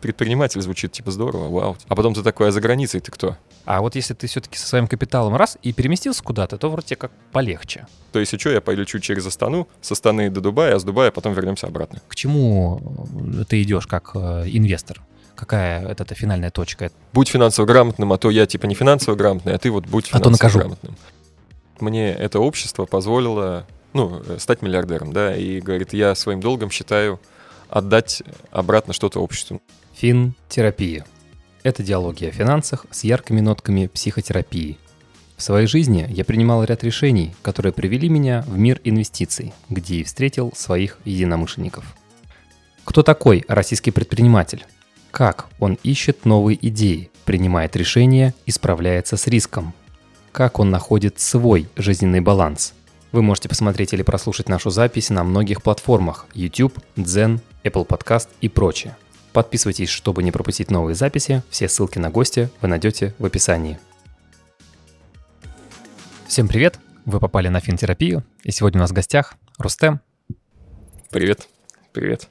Предприниматель звучит типа здорово, вау. А потом ты такой, а за границей ты кто? А вот если ты все-таки со своим капиталом раз и переместился куда-то, то вроде как полегче. То есть, что, я полечу через Астану, с Астаны до Дубая, а с Дубая потом вернемся обратно. К чему э, ты идешь как э, инвестор? Какая это, это финальная точка? Будь финансово грамотным, а то я типа не финансово грамотный, а ты вот будь А то финансово накажу. грамотным. Мне это общество позволило, ну, э, стать миллиардером, да, и говорит, я своим долгом считаю отдать обратно что-то обществу. Финтерапия. Это диалоги о финансах с яркими нотками психотерапии. В своей жизни я принимал ряд решений, которые привели меня в мир инвестиций, где и встретил своих единомышленников. Кто такой российский предприниматель? Как он ищет новые идеи, принимает решения и справляется с риском? Как он находит свой жизненный баланс? Вы можете посмотреть или прослушать нашу запись на многих платформах YouTube, Zen, Apple Podcast и прочее. Подписывайтесь, чтобы не пропустить новые записи. Все ссылки на гостя вы найдете в описании. Всем привет! Вы попали на финтерапию, и сегодня у нас в гостях Рустем. Привет. Привет.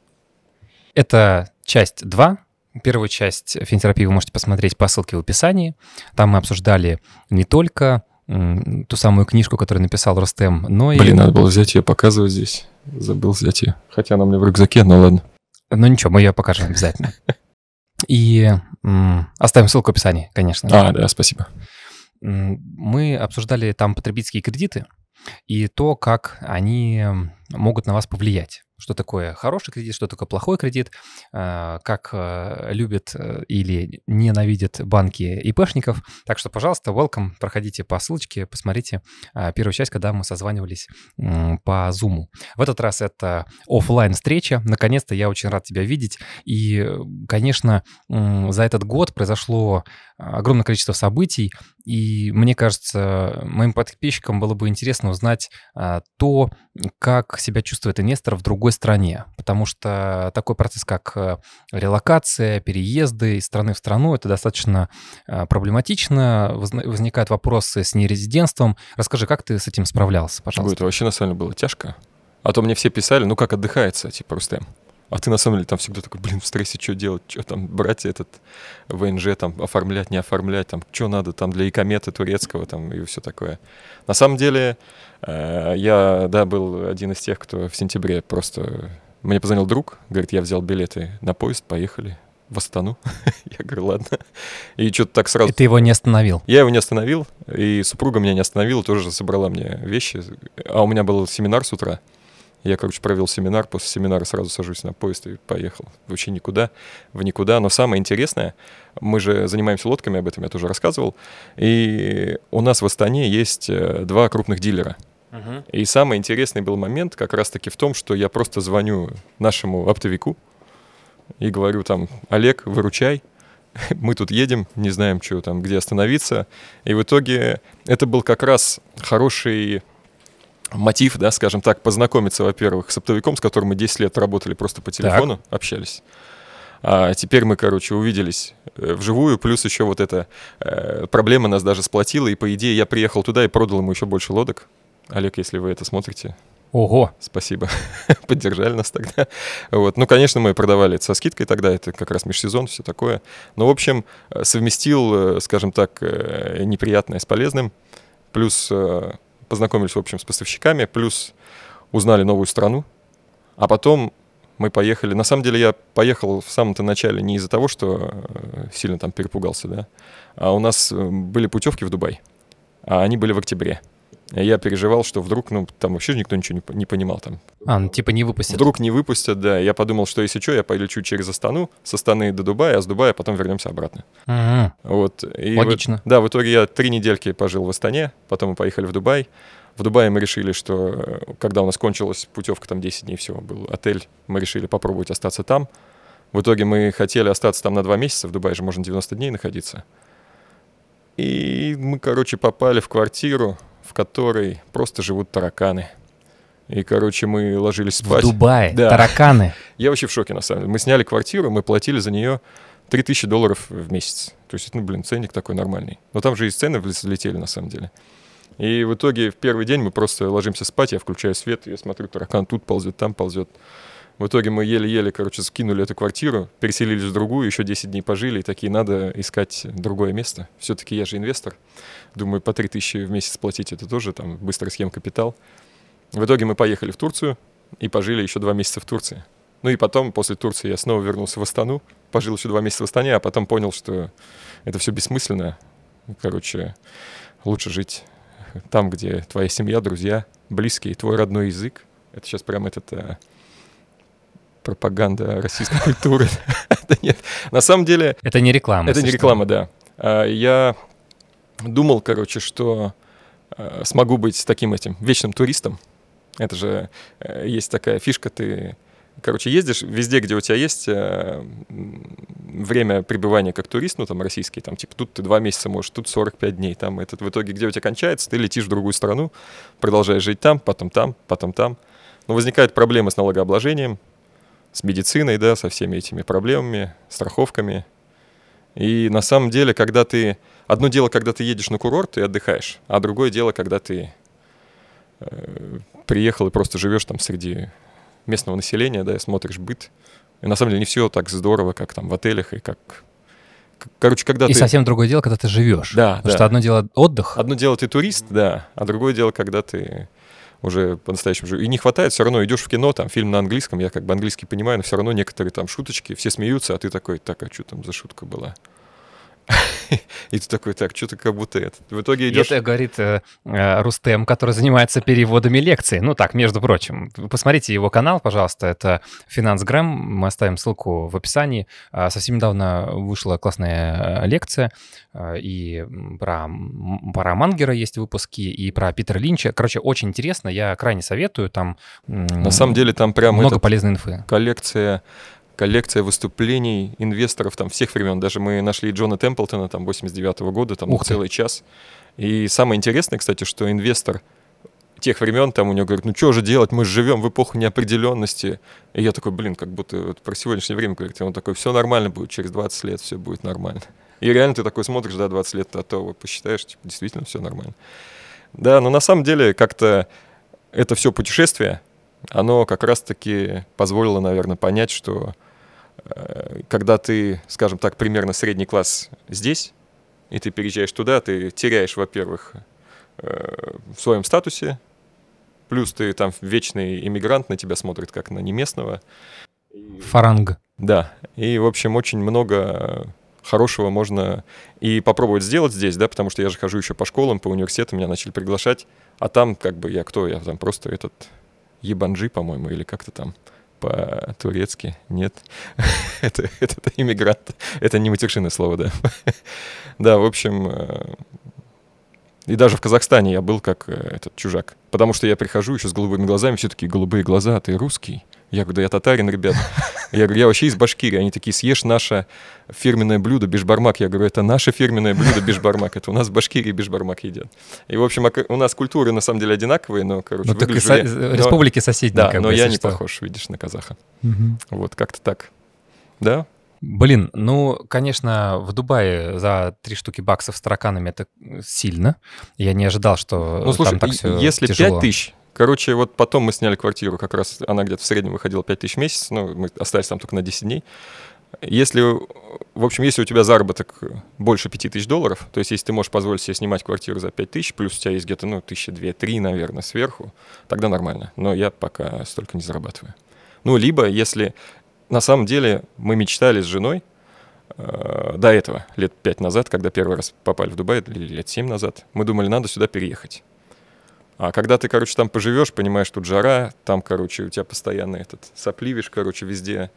Это часть 2. Первую часть финтерапии вы можете посмотреть по ссылке в описании. Там мы обсуждали не только ту самую книжку, которую написал Рустем, но и... Блин, надо было взять ее, показывать здесь. Забыл взять ее. Хотя она у меня в рюкзаке, ну ладно. Ну ничего, мы ее покажем обязательно. И оставим ссылку в описании, конечно. А, да, спасибо. Мы обсуждали там потребительские кредиты и то, как они могут на вас повлиять. Что такое хороший кредит, что такое плохой кредит, э, как э, любят э, или ненавидят банки ИПшников. Так что, пожалуйста, welcome, проходите по ссылочке, посмотрите первую часть, когда мы созванивались по Zoom. В этот раз это оффлайн встреча. Наконец-то я очень рад тебя видеть. И, конечно, за этот год произошло огромное количество событий, и мне кажется, моим подписчикам было бы интересно узнать то, как себя чувствует инвестор в другой стране, потому что такой процесс, как э, релокация, переезды из страны в страну, это достаточно а, проблематично, возникают вопросы с нерезидентством. Расскажи, как ты с этим справлялся, Ой, пожалуйста? это вообще на самом деле было тяжко. А то мне все писали, ну как отдыхается, типа, Рустем. А ты на самом деле там всегда такой, блин, в стрессе что делать, что там брать этот ВНЖ, там оформлять, не оформлять, там что надо там для икометы турецкого там и все такое. На самом деле э, я, да, был один из тех, кто в сентябре просто... Мне позвонил друг, говорит, я взял билеты на поезд, поехали в Астану. Я говорю, ладно. И что-то так сразу И ты его не остановил. я его не остановил, и супруга меня не остановила, тоже собрала мне вещи. А у меня был семинар с утра. Я, короче, провел семинар, после семинара сразу сажусь на поезд и поехал. Вообще никуда, в никуда. Но самое интересное, мы же занимаемся лодками, об этом я тоже рассказывал. И у нас в Астане есть э, два крупных дилера. И самый интересный был момент как раз-таки в том, что я просто звоню нашему оптовику и говорю там, Олег, выручай, мы тут едем, не знаем, что там, где остановиться. И в итоге это был как раз хороший мотив, да, скажем так, познакомиться, во-первых, с оптовиком, с которым мы 10 лет работали просто по телефону, общались. А теперь мы, короче, увиделись э, вживую, плюс еще вот эта э, проблема нас даже сплотила, и по идее я приехал туда и продал ему еще больше лодок. Олег, если вы это смотрите, Ого, Спасибо. Поддержали нас тогда. Вот. Ну, конечно, мы продавали это со скидкой тогда, это как раз межсезон, все такое. Но, в общем, э, совместил, э, скажем так, неприятное с полезным. Плюс познакомились, в общем, с поставщиками, плюс узнали новую страну. А потом мы поехали. На самом деле я поехал в самом-то начале не из-за того, что э, сильно там перепугался, да. А у нас э, были путевки в Дубай, а они были в октябре. Я переживал, что вдруг, ну, там вообще никто ничего не, не понимал там. а, ну, типа не выпустят. Вдруг не выпустят, да. Я подумал, что если что, я полечу через Астану, с Астаны до Дубая, а с Дубая потом вернемся обратно. Мгм. Вот. И Логично. в- да, в итоге я три недельки пожил в Астане, потом мы поехали в Дубай. В Дубае мы решили, что э, когда у нас кончилась путевка, там 10 дней всего был отель, мы решили попробовать остаться там. В итоге мы хотели остаться там на два месяца, в Дубае же можно 90 дней находиться. И мы, короче, попали в квартиру, в которой просто живут тараканы. И, короче, мы ложились В спать. Дубае, Да. тараканы. Я вообще в шоке, на самом деле. Мы сняли квартиру, мы платили за нее 3000 долларов в месяц. То есть, ну, блин, ценник такой нормальный. Но там же и цены взлетели, на самом деле. И в итоге в первый день мы просто ложимся спать, я включаю свет, я смотрю, таракан тут ползет, там ползет. В итоге мы еле-еле, короче, скинули эту квартиру, переселились в другую, еще 10 дней пожили, и такие, надо искать другое место. Все-таки я же инвестор. Думаю, по 3000 в месяц платить это тоже там быстро съем капитал. В итоге мы поехали в Турцию и пожили еще два месяца в Турции. Ну и потом, после Турции, я снова вернулся в Астану, пожил еще два месяца в Астане, а потом понял, что это все бессмысленно. Короче, лучше жить там, где твоя семья, друзья, близкие, твой родной язык. Это сейчас прям этот а, пропаганда российской культуры. Это нет. На самом деле... Это не реклама. Это не реклама, да. А, я думал, короче, что а, смогу быть таким этим вечным туристом. Это же э, есть такая фишка, ты Короче, ездишь везде, где у тебя есть э, время пребывания как турист, ну, там, российский, там, типа, тут ты два месяца можешь, тут 45 дней, там, этот, в итоге, где у тебя кончается, ты летишь в другую страну, продолжаешь жить там, потом там, потом там. Но возникают проблемы с налогообложением, с медициной, да, со всеми этими проблемами, страховками. И на самом деле, когда ты... Одно дело, когда ты едешь на курорт и отдыхаешь, а другое дело, когда ты э, приехал и просто живешь там среди местного населения, да, и смотришь быт. И на самом деле не все так здорово, как там в отелях и как... Короче, когда и ты... совсем другое дело, когда ты живешь. Да, Потому да. что одно дело отдых. Одно дело ты турист, да, а другое дело, когда ты уже по-настоящему живешь. И не хватает, все равно идешь в кино, там фильм на английском, я как бы английский понимаю, но все равно некоторые там шуточки, все смеются, а ты такой, так, а что там за шутка была? И ты такой, так, что-то как будто это. В итоге идешь... Это говорит э, э, Рустем, который занимается переводами лекций. Ну так, между прочим. Посмотрите его канал, пожалуйста. Это Финанс Грэм. Мы оставим ссылку в описании. Э, совсем недавно вышла классная э, лекция. Э, и про, про Мангера есть выпуски, и про Питера Линча. Короче, очень интересно. Я крайне советую. Там На самом деле там прям много полезной инфы. Коллекция коллекция выступлений инвесторов там всех времен. Даже мы нашли Джона Темплтона там 89 -го года, там Ух целый час. И самое интересное, кстати, что инвестор тех времен, там у него говорит, ну что же делать, мы живем в эпоху неопределенности. И я такой, блин, как будто вот про сегодняшнее время говорит. И он такой, все нормально будет, через 20 лет все будет нормально. И реально ты такой смотришь, да, 20 лет, а то посчитаешь, типа, действительно все нормально. Да, но на самом деле как-то это все путешествие, оно как раз-таки позволило, наверное, понять, что когда ты, скажем так, примерно средний класс здесь, и ты переезжаешь туда, ты теряешь, во-первых, э, в своем статусе, плюс ты там вечный иммигрант, на тебя смотрит как на неместного. Фаранг. Да, и, в общем, очень много хорошего можно и попробовать сделать здесь, да, потому что я же хожу еще по школам, по университетам, меня начали приглашать, а там как бы я кто? Я там просто этот ебанджи, по-моему, или как-то там по-турецки. Нет, это, это, это иммигрант. Это не матершинное слово, да. да, в общем, э, и даже в Казахстане я был как э, этот чужак. Потому что я прихожу еще с голубыми глазами, все такие голубые глаза, а ты русский. Я говорю, да я татарин, ребят. Я говорю, я вообще из Башкирии. Они такие, съешь наше фирменное блюдо бешбармак. Я говорю, это наше фирменное блюдо бешбармак. Это у нас в Башкирии бешбармак едят. И, в общем, у нас культуры на самом деле одинаковые, но, короче, ну, так и со- но... республики соседние. Да, но я не что. похож, видишь, на казаха. Угу. Вот, как-то так. Да? Блин, ну, конечно, в Дубае за три штуки баксов с тараканами это сильно. Я не ожидал, что ну, слушай, там так все если тяжело. 5 тысяч Короче, вот потом мы сняли квартиру, как раз она где-то в среднем выходила 5 тысяч в месяц, ну, мы остались там только на 10 дней. Если, в общем, если у тебя заработок больше 5 тысяч долларов, то есть если ты можешь позволить себе снимать квартиру за 5 тысяч, плюс у тебя есть где-то, ну, тысяча две-три, наверное, сверху, тогда нормально. Но я пока столько не зарабатываю. Ну, либо если на самом деле мы мечтали с женой э, до этого, лет пять назад, когда первый раз попали в Дубай, или лет семь назад, мы думали, надо сюда переехать. А когда ты, короче, там поживешь, понимаешь, тут жара, там, короче, у тебя постоянно этот сопливишь, короче, везде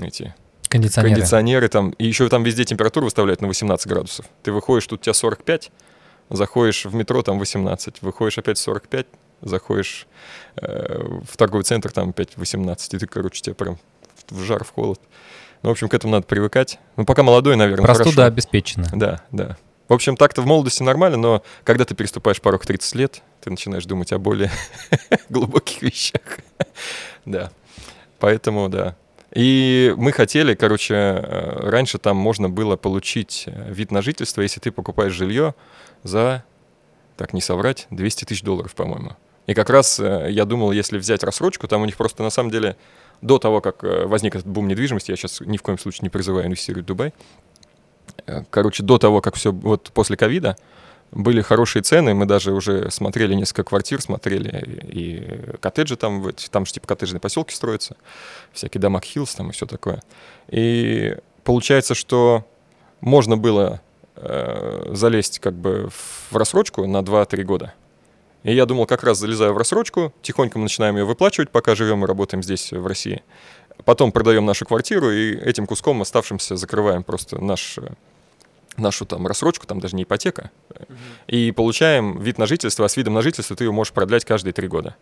эти кондиционеры. кондиционеры там, и еще там везде температуру выставляют на 18 градусов. Ты выходишь, тут у тебя 45, заходишь в метро, там 18, выходишь опять 45, заходишь э, в торговый центр, там опять 18, и ты, короче, тебе прям в жар, в холод. Ну, в общем, к этому надо привыкать. Ну, пока молодой, наверное, Простуда хорошо. обеспечена. Да, да. В общем, так-то в молодости нормально, но когда ты переступаешь порог 30 лет, ты начинаешь думать о более глубоких вещах. да. Поэтому, да. И мы хотели, короче, э, раньше там можно было получить э, вид на жительство, если ты покупаешь жилье за, так не соврать, 200 тысяч долларов, по-моему. И как раз э, я думал, если взять рассрочку, там у них просто на самом деле до того, как возник этот бум недвижимости, я сейчас ни в коем случае не призываю инвестировать в Дубай. Короче, до того, как все, вот после ковида, были хорошие цены, мы даже уже смотрели несколько квартир, смотрели и коттеджи там, там же типа коттеджные поселки строятся, всякие Damac Hills там и все такое. И получается, что можно было э, залезть как бы в рассрочку на 2-3 года. И я думал, как раз залезаю в рассрочку, тихонько мы начинаем ее выплачивать, пока живем и работаем здесь, в России. Потом продаем нашу квартиру и этим куском оставшимся закрываем просто наш э, нашу там рассрочку, там даже не ипотека, угу. и получаем вид на жительство, а с видом на жительство ты ее можешь продлять каждые три года.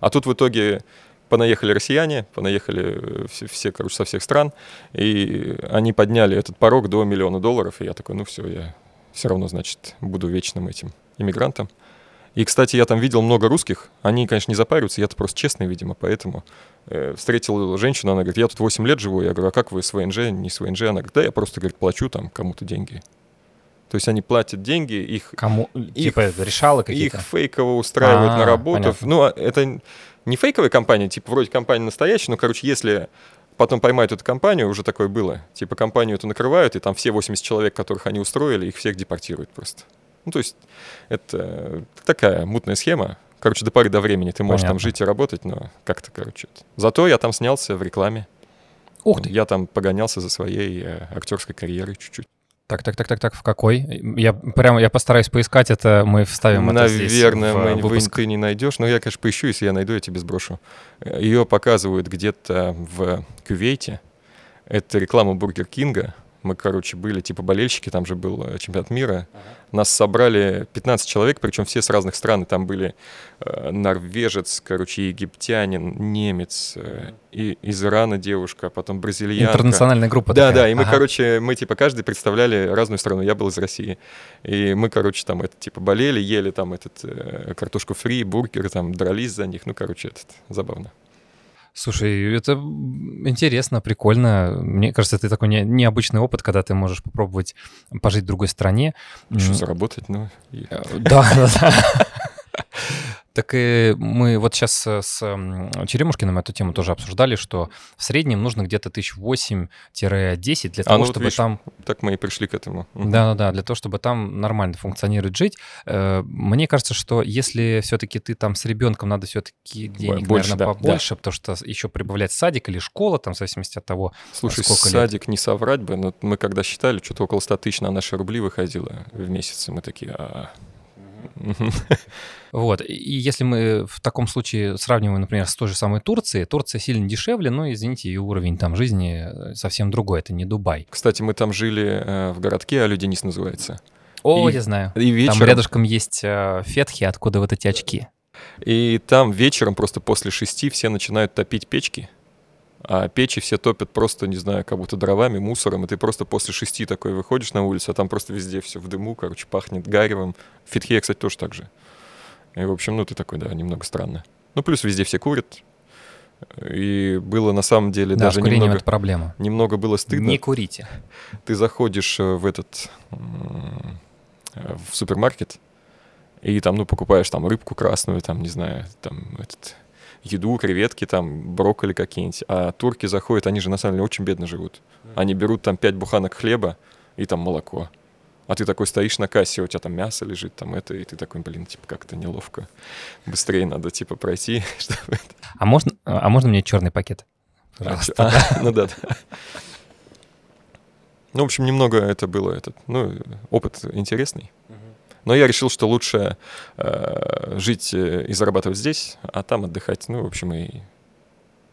А тут в итоге понаехали россияне, понаехали все, все, короче, со всех стран, и они подняли этот порог до миллиона долларов, и я такой, ну все, я все равно, значит, буду вечным этим иммигрантом. И, кстати, я там видел много русских, они, конечно, не запариваются, я-то просто честный, видимо, поэтому э, встретил женщину, она говорит, я тут 8 лет живу, я говорю, а как вы с ВНЖ, не с ВНЖ? Она говорит, да, я просто, говорит, плачу там кому-то деньги. То есть они платят деньги, их... Кому? Их, типа решалы какие-то? Их фейково устраивают А-а-а, на работу. Понятно. Ну, а это не фейковая компания, типа вроде компания настоящая, но, короче, если потом поймают эту компанию, уже такое было, типа компанию эту накрывают, и там все 80 человек, которых они устроили, их всех депортируют просто. Ну, то есть это такая мутная схема. Короче, до поры до времени ты можешь Понятно. там жить и работать, но как-то, короче. Зато я там снялся в рекламе. Ух ты! Я там погонялся за своей э, актерской карьерой чуть-чуть. Так, так, так, так, так, в какой? Я прямо, я постараюсь поискать это, мы вставим Наверное, это здесь мы, выпуск. ты не найдешь, но я, конечно, поищу, если я найду, я тебе сброшу. Ее показывают где-то в Кувейте. Это реклама Бургер Кинга. Мы, короче, были типа болельщики, там же был э, чемпионат мира. Ага. Нас собрали 15 человек, причем все с разных стран. Там были э, норвежец, короче, египтянин, немец, э, и из Ирана девушка, потом бразильянка. Интернациональная группа Да, такая. да, и мы, ага. короче, мы типа каждый представляли разную страну. Я был из России. И мы, короче, там это типа болели, ели там этот э, картошку фри, бургер, там дрались за них. Ну, короче, этот забавно. Слушай, это интересно, прикольно. Мне кажется, это такой не, необычный опыт, когда ты можешь попробовать пожить в другой стране. Еще заработать, ну. Э, да, да, да. Так и мы вот сейчас с Черемушкиным эту тему тоже обсуждали, что в среднем нужно где-то 1008-10 для а, того, а, ну, чтобы видишь, там... Так мы и пришли к этому. Да-да-да, для того, чтобы там нормально функционировать, жить. Э, мне кажется, что если все-таки ты там с ребенком, надо все-таки денег, Больше, наверное, да, побольше, да. потому что еще прибавлять садик или школа, там, в зависимости от того, Слушай, сколько садик лет. не соврать бы, но мы когда считали, что-то около 100 тысяч на наши рубли выходило в месяц, и мы такие... А -а -а. Вот. И если мы в таком случае сравниваем, например, с той же самой Турцией, Турция сильно дешевле, но, извините, и уровень там жизни э, совсем другой, это не Дубай. Кстати, мы там жили э, в городке, Алюденис называется. О, и, я знаю. И вечером... Там рядышком есть э, фетхи, откуда вот эти очки. И там вечером просто после шести все начинают топить печки, а печи все топят просто, не знаю, как будто дровами, мусором, и ты просто после шести такой выходишь на улицу, а там просто везде все в дыму, короче, пахнет гаревом. В Фетхе, кстати, тоже так же. И, в общем, ну, ты такой, да, немного странно. Ну, плюс везде все курят. И было на самом деле да, даже немного... это проблема. Немного было стыдно. Не курите. Ты заходишь э, в этот... в супермаркет, и там, ну, покупаешь там рыбку красную, там, не знаю, там, этот еду, креветки, там, брокколи какие-нибудь. А турки заходят, они же на самом деле очень бедно живут. Они берут там пять буханок хлеба и там молоко. А ты такой стоишь на кассе, у тебя там мясо лежит, там это, и ты такой, блин, типа как-то неловко. Быстрее надо, типа, пройти, чтобы... А можно, а можно мне черный пакет? Пожалуйста. А, ну да, да. Ну, в общем, немного это было, этот, ну, опыт интересный. Но я решил, что лучше э, жить э, и зарабатывать здесь, а там отдыхать. Ну, в общем, и...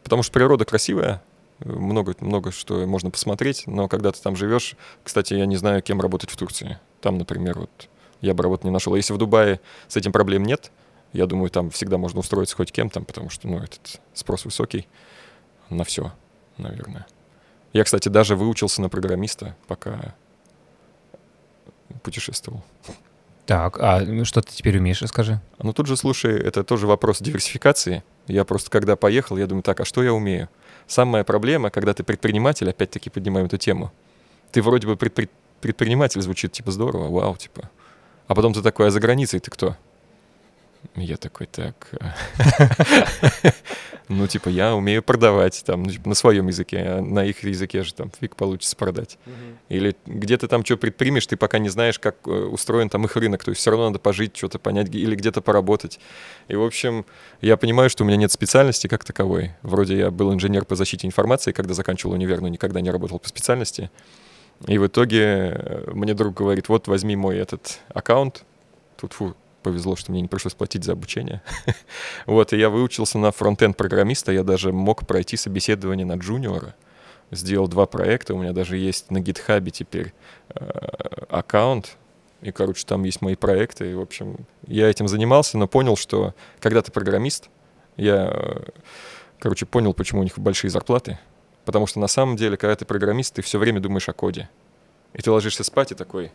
Потому что природа красивая, много, много что можно посмотреть, но когда ты там живешь, кстати, я не знаю, кем работать в Турции. Там, например, вот я бы работу не нашел. А если в Дубае с этим проблем нет, я думаю, там всегда можно устроиться хоть кем там, потому что, ну, этот спрос высокий на все, наверное. Я, кстати, даже выучился на программиста, пока путешествовал. Так, а что ты теперь умеешь, расскажи? Ну, тут же, слушай, это тоже вопрос диверсификации. Я просто, когда поехал, я думаю, так, а что я умею? Самая проблема, когда ты предприниматель, опять-таки поднимаем эту тему, ты вроде бы предпри- предприниматель звучит типа здорово, вау, типа. А потом ты такой, а за границей ты кто? Я такой, так... Ну, типа, я умею продавать там ну, типа, на своем языке, а на их языке же там фиг получится продать. Или где ты там что предпримешь, ты пока не знаешь, как э, устроен там их рынок, то есть все равно надо пожить, что-то понять или где-то поработать. И, в общем, я понимаю, что у меня нет специальности как таковой. Вроде я был инженер по защите информации, когда заканчивал универ, но никогда не работал по специальности. И в итоге э, мне друг говорит, вот возьми мой этот аккаунт, тут фу, повезло, что мне не пришлось платить за обучение. вот, и я выучился на фронтенд программиста, я даже мог пройти собеседование на джуниора. Сделал два проекта, у меня даже есть на гитхабе теперь э, аккаунт, и, короче, там есть мои проекты, и, в общем, я этим занимался, но понял, что когда ты программист, я, э, короче, понял, почему у них большие зарплаты, потому что на самом деле, когда ты программист, ты все время думаешь о коде. И ты ложишься спать и такой,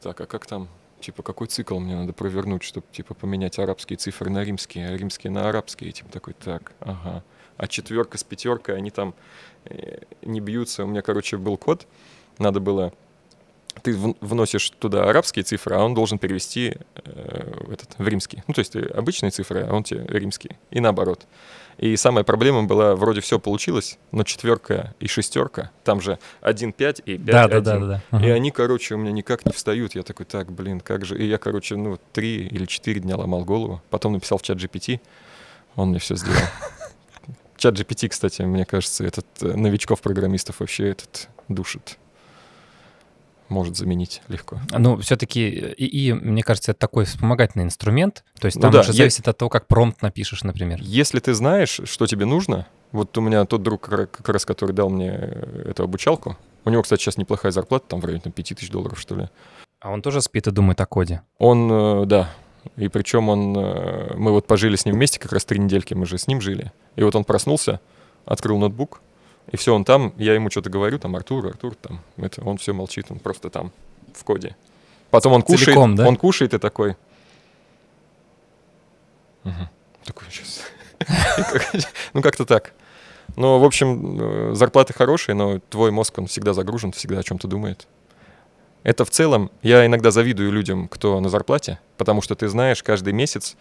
так, а как там типа, какой цикл мне надо провернуть, чтобы, типа, поменять арабские цифры на римские, а римские на арабские, и, типа, такой, так, ага. А четверка с пятеркой, они там э, не бьются. У меня, короче, был код, надо было ты вносишь туда арабские цифры, а он должен перевести э, этот, в римский. Ну, то есть обычные цифры, а он тебе римские. И наоборот. И самая проблема была, вроде все получилось, но четверка и шестерка, там же 1-5 и 5 да, да, да, да, да. И они, короче, у меня никак не встают. Я такой, так, блин, как же. И я, короче, ну, три или четыре дня ломал голову. Потом написал в чат GPT, он мне все сделал. Чат GPT, кстати, мне кажется, этот э, новичков-программистов вообще этот душит может заменить легко. Ну, все-таки и, мне кажется, это такой вспомогательный инструмент. То есть ну там ну, да, уже зависит от того, как промпт напишешь, например. Если ты знаешь, что тебе нужно, вот у меня тот друг, как раз, который дал мне эту обучалку, у него, кстати, сейчас неплохая зарплата, там в районе там, 5000 долларов, что ли. А он тоже спит и думает о коде? Он, э, да. И причем он... Э, мы вот пожили с ним вместе, как раз три недельки мы же с ним жили. И вот он проснулся, открыл ноутбук, и все, он там, я ему что-то говорю, там, Артур, Артур, там, это, он все молчит, он просто там, в коде. Потом он кушает, Целиком, да? он кушает и такой... Угу. Такой сейчас... Ну, как-то так. Ну, в общем, э, зарплаты хорошие, но твой мозг, он всегда загружен, всегда о чем-то думает. Это в целом, я иногда завидую людям, кто на зарплате, потому что ты знаешь каждый месяц,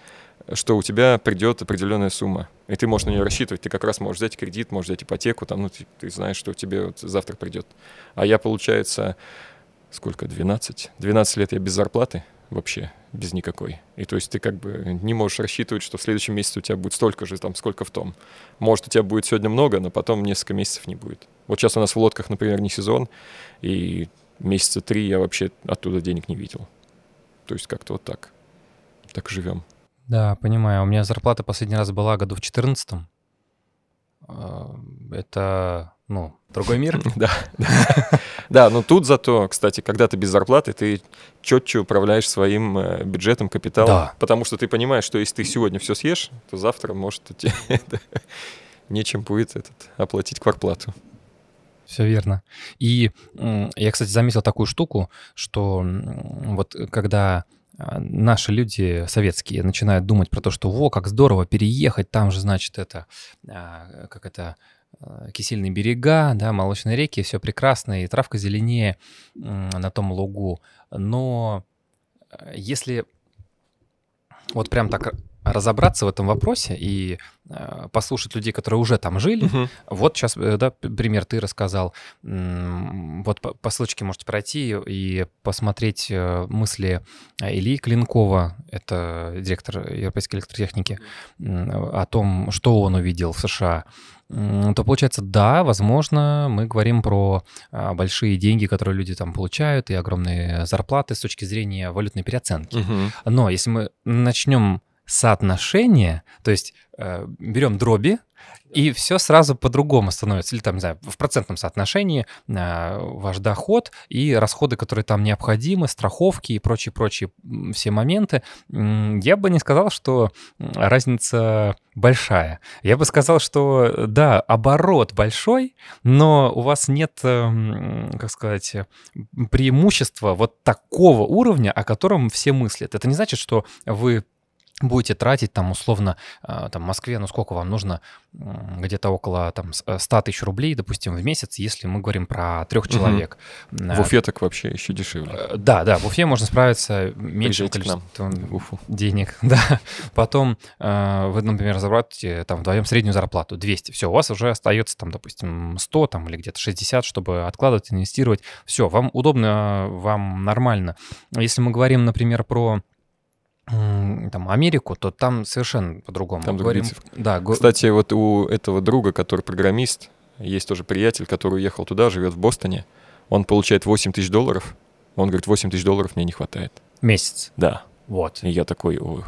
что у тебя придет определенная сумма, и ты можешь на нее рассчитывать. Ты как раз можешь взять кредит, можешь взять ипотеку, там, ну, ты, ты знаешь, что тебе вот завтра придет. А я, получается, сколько, 12? 12 лет я без зарплаты вообще, без никакой. И то есть ты как бы не можешь рассчитывать, что в следующем месяце у тебя будет столько же, там, сколько в том. Может, у тебя будет сегодня много, но потом несколько месяцев не будет. Вот сейчас у нас в лодках, например, не сезон, и месяца три я вообще оттуда денег не видел. То есть как-то вот так. Так живем. Да, понимаю. У меня зарплата последний раз была году в 14 а, Это, ну, другой мир. Да. Да, но тут зато, кстати, когда ты без зарплаты, ты четче управляешь своим э, бюджетом, капиталом. Потому что ты понимаешь, что если ты сегодня все съешь, то завтра, может, тебе нечем будет этот, оплатить кварплату. Все верно. И я, кстати, заметил такую штуку, что вот когда наши люди советские начинают думать про то, что во, как здорово переехать, там же, значит, это, а, как это, а, кисельные берега, да, молочные реки, все прекрасно, и травка зеленее на том лугу. Но если вот прям так разобраться в этом вопросе и э, послушать людей, которые уже там жили. Угу. Вот сейчас, э, да, пример ты рассказал. Вот по, по ссылочке можете пройти и посмотреть э, мысли Ильи Клинкова, это директор Европейской электротехники, о том, что он увидел в США то получается, да, возможно, мы говорим про большие деньги, которые люди там получают, и огромные зарплаты с точки зрения валютной переоценки. Угу. Но если мы начнем соотношение, то есть э, берем дроби, и все сразу по-другому становится. Или там, не знаю, в процентном соотношении э, ваш доход и расходы, которые там необходимы, страховки и прочие-прочие все моменты. Я бы не сказал, что разница большая. Я бы сказал, что да, оборот большой, но у вас нет, э, как сказать, преимущества вот такого уровня, о котором все мыслят. Это не значит, что вы будете тратить там условно, а, там в Москве, ну сколько вам нужно, где-то около там 100 э, тысяч рублей, допустим, в месяц, если мы говорим про трех человек. В Уфе так вообще еще дешевле. Э, да, да, в Уфе можно справиться меньшим количеством денег. Да. Потом э, вы, например, зарабатываете там вдвоем среднюю зарплату 200. Все, у вас уже остается там, допустим, 100 там, или где-то 60, чтобы откладывать, инвестировать. Все, вам удобно, вам нормально. Если мы говорим, например, про там, Америку, то там совершенно по-другому. Там Говорим, да, го... Кстати, вот у этого друга, который программист, есть тоже приятель, который уехал туда, живет в Бостоне. Он получает 8 тысяч долларов. Он говорит, 8 тысяч долларов мне не хватает. Месяц? Да. Вот. И я такой, ой,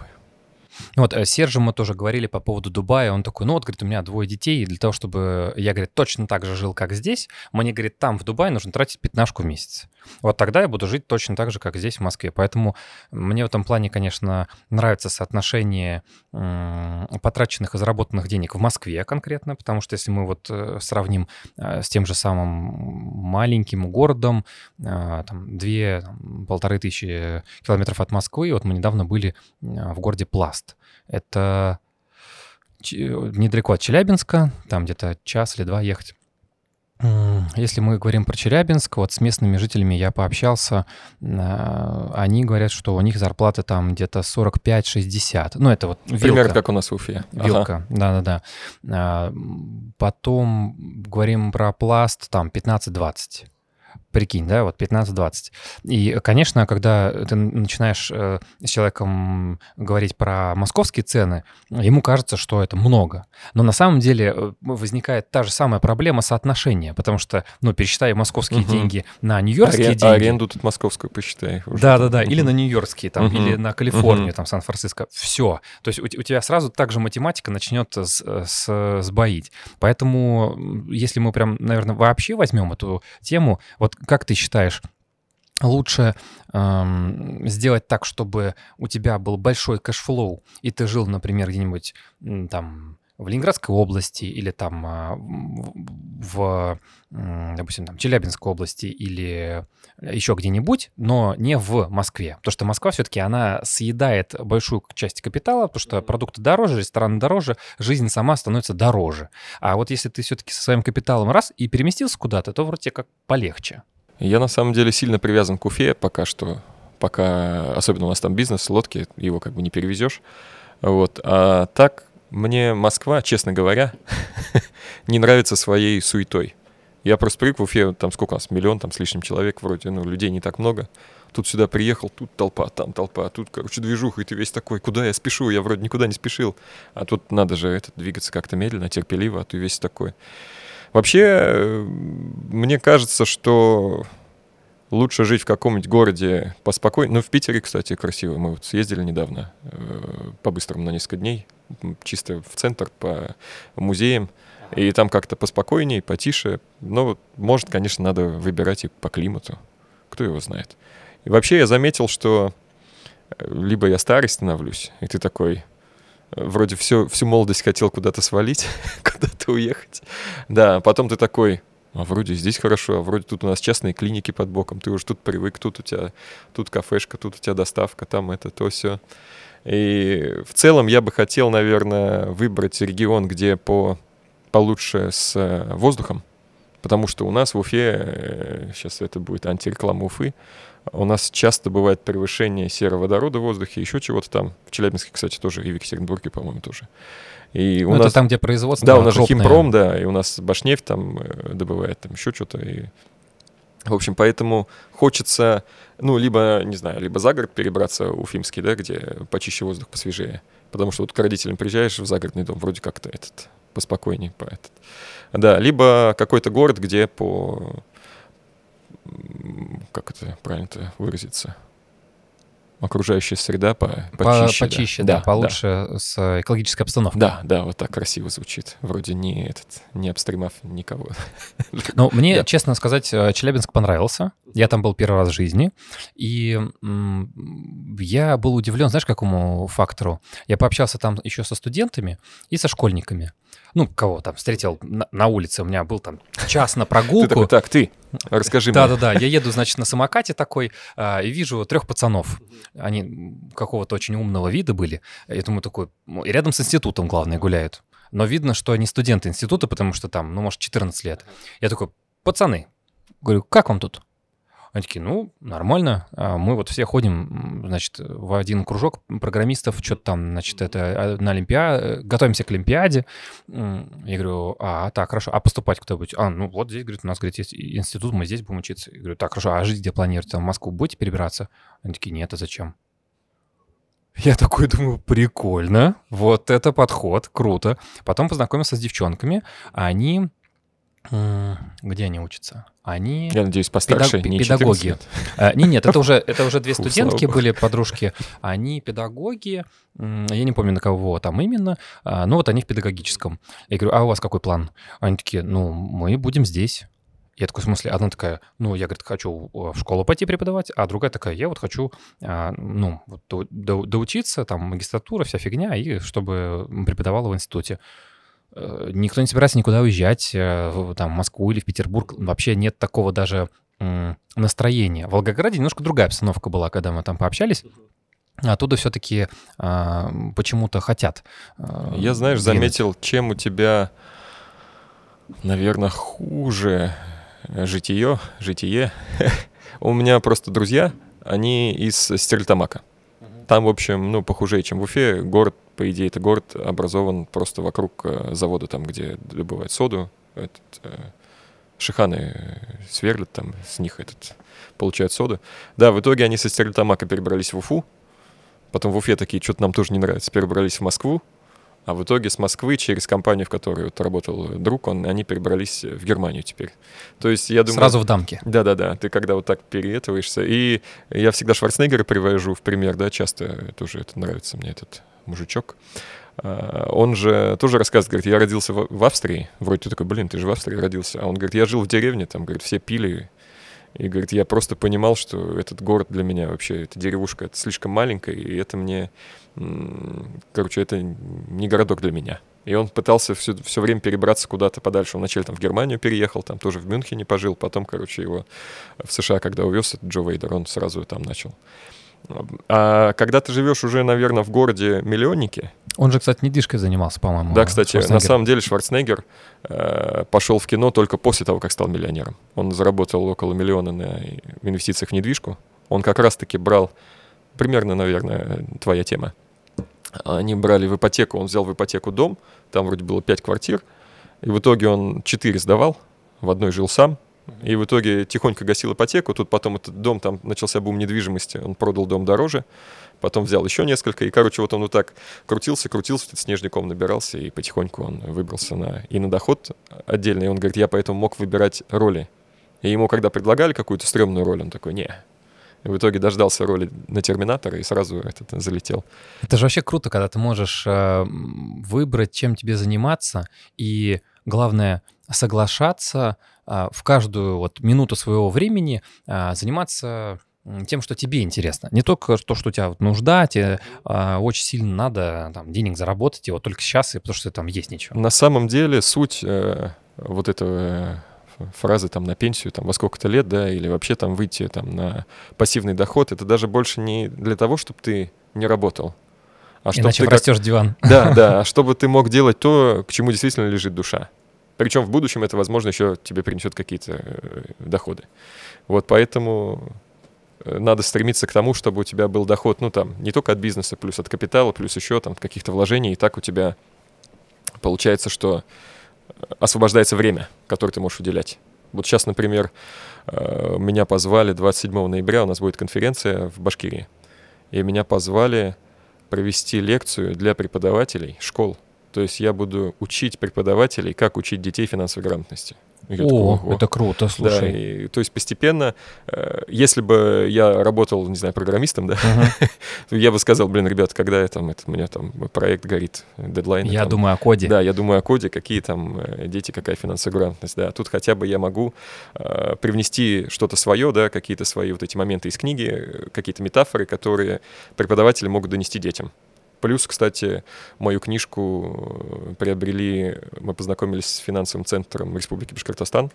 вот, э, с Сержем мы тоже говорили по поводу Дубая. Он такой, ну вот, говорит, у меня двое детей, и для того, чтобы я, говорит, точно так же жил, как здесь, мне, говорит, там, в Дубае, нужно тратить пятнашку в месяц. Вот тогда я буду жить точно так же, как здесь, в Москве. Поэтому мне в этом плане, конечно, нравится соотношение потраченных и заработанных денег в Москве конкретно, потому что если мы вот э, сравним э, с тем же самым маленьким городом, там, две, полторы тысячи километров от Москвы, вот мы недавно были в городе Пласт. Это недалеко от Челябинска, там где-то час или два ехать. Если мы говорим про Челябинск, вот с местными жителями я пообщался, а, они говорят, что у них зарплата там где-то 45-60. Ну, это вот вилка. Примерно как у нас в Уфе. Вилка, да-да-да. Ага. Потом говорим про пласт, там 15-20. Прикинь, да, вот 15-20. И, конечно, когда ты начинаешь э, с человеком говорить про московские цены, ему кажется, что это много. Но на самом деле э, возникает та же самая проблема соотношения, потому что, ну, пересчитай московские угу. деньги на нью-йоркские Арен, деньги. Аренду тут московскую посчитай. Да-да-да, или на нью-йоркские, там, угу. или на Калифорнию, угу. там, Сан-Франциско. Все. То есть у, у тебя сразу также математика начнет с, с, сбоить. Поэтому, если мы прям, наверное, вообще возьмем эту тему, вот как ты считаешь, лучше эм, сделать так, чтобы у тебя был большой cash flow, и ты жил, например, где-нибудь там в Ленинградской области или там а, в, допустим, там Челябинской области или еще где-нибудь, но не в Москве. Потому что Москва все-таки, она съедает большую часть капитала, потому что продукты дороже, рестораны дороже, жизнь сама становится дороже. А вот если ты все-таки со своим капиталом раз и переместился куда-то, то вроде как полегче. Я на самом деле сильно привязан к Уфе пока что. Пока, особенно у нас там бизнес, лодки, его как бы не перевезешь. Вот. А так, мне Москва, честно говоря, не нравится своей суетой. Я просто привык в Уфе, там сколько у нас, миллион там с лишним человек вроде, ну, людей не так много. Тут сюда приехал, тут толпа, там толпа, тут, короче, движуха, и ты весь такой, куда я спешу, я вроде никуда не спешил. А тут надо же это, двигаться как-то медленно, терпеливо, а ты весь такой. Вообще, мне кажется, что лучше жить в каком-нибудь городе поспокойнее. Ну, в Питере, кстати, красиво. Мы вот съездили недавно э, по-быстрому на несколько дней, чисто в центр, по музеям. И там как-то поспокойнее, потише. Но, может, конечно, надо выбирать и по климату. Кто его знает. И вообще я заметил, что э, либо я старый становлюсь, и ты такой, вроде все, всю молодость хотел куда-то свалить, куда-то уехать. Да, потом ты такой, а вроде здесь хорошо, а вроде тут у нас частные клиники под боком, ты уже тут привык, тут у тебя, тут кафешка, тут у тебя доставка, там это, то все. И в целом я бы хотел, наверное, выбрать регион, где по получше с э, воздухом, потому что у нас в Уфе, сейчас э, это будет антиреклама Уфы, у нас часто бывает превышение сероводорода в воздухе, еще чего-то там. В Челябинске, кстати, тоже, и в Екатеринбурге, по-моему, тоже. И у ну, нас... это там, где производство Да, у нас же химпром, да, и у нас Башнефть там э, добывает, там еще что-то. И... В общем, поэтому хочется, ну, либо, не знаю, либо за город перебраться, Уфимский, да, где почище воздух, посвежее. Потому что вот к родителям приезжаешь в загородный дом, вроде как-то этот, поспокойнее по этот. Да, либо какой-то город, где по как это правильно-то выразиться? окружающая среда по, почище. Почище, да, да, получше да. с экологической обстановкой. Да, да, вот так красиво звучит. Вроде не этот, не обстримав никого. Ну, мне, да. честно сказать, э, Челябинск понравился. Я там был первый раз в жизни. И я был удивлен, знаешь, какому фактору? Я пообщался там еще со студентами и со школьниками. Ну, кого там встретил на, на улице, у меня был там час на прогулку. Ты такой, так, ты, расскажи мне. Да-да-да, я еду, значит, на самокате такой, а, и вижу трех пацанов. Они какого-то очень умного вида были. Я думаю, такой, и рядом с институтом, главное, гуляют. Но видно, что они студенты института, потому что там, ну, может, 14 лет. Я такой, пацаны, говорю, как вам тут? Они такие, ну, нормально. А мы вот все ходим, значит, в один кружок программистов, что-то там, значит, это а, на Олимпиаде, готовимся к Олимпиаде. Я говорю, а, так, хорошо, а поступать куда будете? А, ну, вот здесь, говорит, у нас, говорит, есть институт, мы здесь будем учиться. Я говорю, так, хорошо, а жить где планируете? В Москву будете перебираться? Они такие, нет, а зачем? Я такой думаю, прикольно, вот это подход, круто. Потом познакомился с девчонками, они где они учатся? Они... Я надеюсь, постарше, педаг... не педагоги. А, не, нет, это уже, это уже две студентки были, подружки. Они педагоги, я не помню, на кого там именно, а, но вот они в педагогическом. Я говорю, а у вас какой план? Они такие, ну, мы будем здесь. Я такой, в смысле, одна такая, ну, я, говорит, хочу в школу пойти преподавать, а другая такая, я вот хочу, а, ну, до, доучиться, там, магистратура, вся фигня, и чтобы преподавала в институте. Э, никто не собирается никуда уезжать, э, там, в Москву или в Петербург. Вообще нет такого даже настроения. В Волгограде немножко другая обстановка была, когда мы там пообщались. Оттуда все-таки а, почему-то хотят. А, Я, знаешь, двинуть. заметил, чем у тебя, наверное, хуже житие, житие. у меня просто друзья, они из Стерлитамака. Там, в общем, ну, похуже, чем в Уфе. Город, по идее, это город образован просто вокруг э, завода, там, где добывают соду. Этот, э, шиханы сверлят там, с них этот, получают соду. Да, в итоге они со Стерлитамака перебрались в Уфу. Потом в Уфе такие, что-то нам тоже не нравится, перебрались в Москву. А в итоге с Москвы через компанию, в которой вот работал друг, он, они перебрались в Германию теперь. То есть я думаю... Сразу в дамке. Да-да-да, ты когда вот так переэтываешься. И я всегда Шварценеггера привожу в пример, да, часто тоже это нравится мне, этот мужичок. А, он же тоже рассказывает, говорит, я родился в Австрии. Вроде ты такой, блин, ты же в Австрии родился. А он говорит, я жил в деревне, там, говорит, все пили, и говорит, я просто понимал, что этот город для меня вообще, эта деревушка, это слишком маленькая, и это мне, короче, это не городок для меня. И он пытался все, все время перебраться куда-то подальше. Он вначале там в Германию переехал, там тоже в Мюнхене пожил, потом, короче, его в США, когда увез этот Джо Вейдер, он сразу там начал. А когда ты живешь уже, наверное, в городе миллионники, он же, кстати, недвижкой занимался, по-моему. Да, кстати, на самом деле Шварценеггер э, пошел в кино только после того, как стал миллионером. Он заработал около миллиона на инвестициях в недвижку. Он как раз-таки брал, примерно, наверное, твоя тема. Они брали в ипотеку, он взял в ипотеку дом, там вроде было 5 квартир, и в итоге он 4 сдавал, в одной жил сам, и в итоге тихонько гасил ипотеку. Тут потом этот дом, там начался бум недвижимости. Он продал дом дороже потом взял еще несколько, и, короче, вот он вот так крутился, крутился, этот снежником набирался, и потихоньку он выбрался на, и на доход отдельно, и он говорит, я поэтому мог выбирать роли. И ему, когда предлагали какую-то стрёмную роль, он такой, не, в итоге дождался роли на Терминатора и сразу этот залетел. Это же вообще круто, когда ты можешь э, выбрать, чем тебе заниматься, и главное соглашаться в каждую вот минуту своего времени э, заниматься тем, что тебе интересно. Не только то, что у тебя вот нужда, тебе а, очень сильно надо там, денег заработать, и вот только сейчас, и потому что там есть ничего. На самом деле суть э, вот этого э, фразы там на пенсию там во сколько-то лет, да, или вообще там выйти там на пассивный доход, это даже больше не для того, чтобы ты не работал, а чтобы Иначе ты растешь как... диван. Да, да, а чтобы ты мог делать то, к чему действительно лежит душа. Причем в будущем это, возможно, еще тебе принесет какие-то э, доходы. Вот поэтому надо стремиться к тому, чтобы у тебя был доход, ну, там, не только от бизнеса, плюс от капитала, плюс еще там каких-то вложений, и так у тебя получается, что освобождается время, которое ты можешь уделять. Вот сейчас, например, э, меня позвали 27 ноября, у нас будет конференция в Башкирии, и меня позвали провести лекцию для преподавателей школ. То есть я буду учить преподавателей, как учить детей финансовой грамотности. Я О, такой, это круто, слушай. Да, и, то есть постепенно, э, если бы я работал, не знаю, программистом, да, uh-huh. я бы сказал, блин, ребят, когда я там, это, у меня там проект горит, дедлайн. Я там, думаю о коде. Да, я думаю о коде, какие там э, дети, какая финансовая грамотность, да. Тут хотя бы я могу э, привнести что-то свое, да, какие-то свои вот эти моменты из книги, какие-то метафоры, которые преподаватели могут донести детям. Плюс, кстати, мою книжку приобрели, мы познакомились с финансовым центром Республики Башкортостан,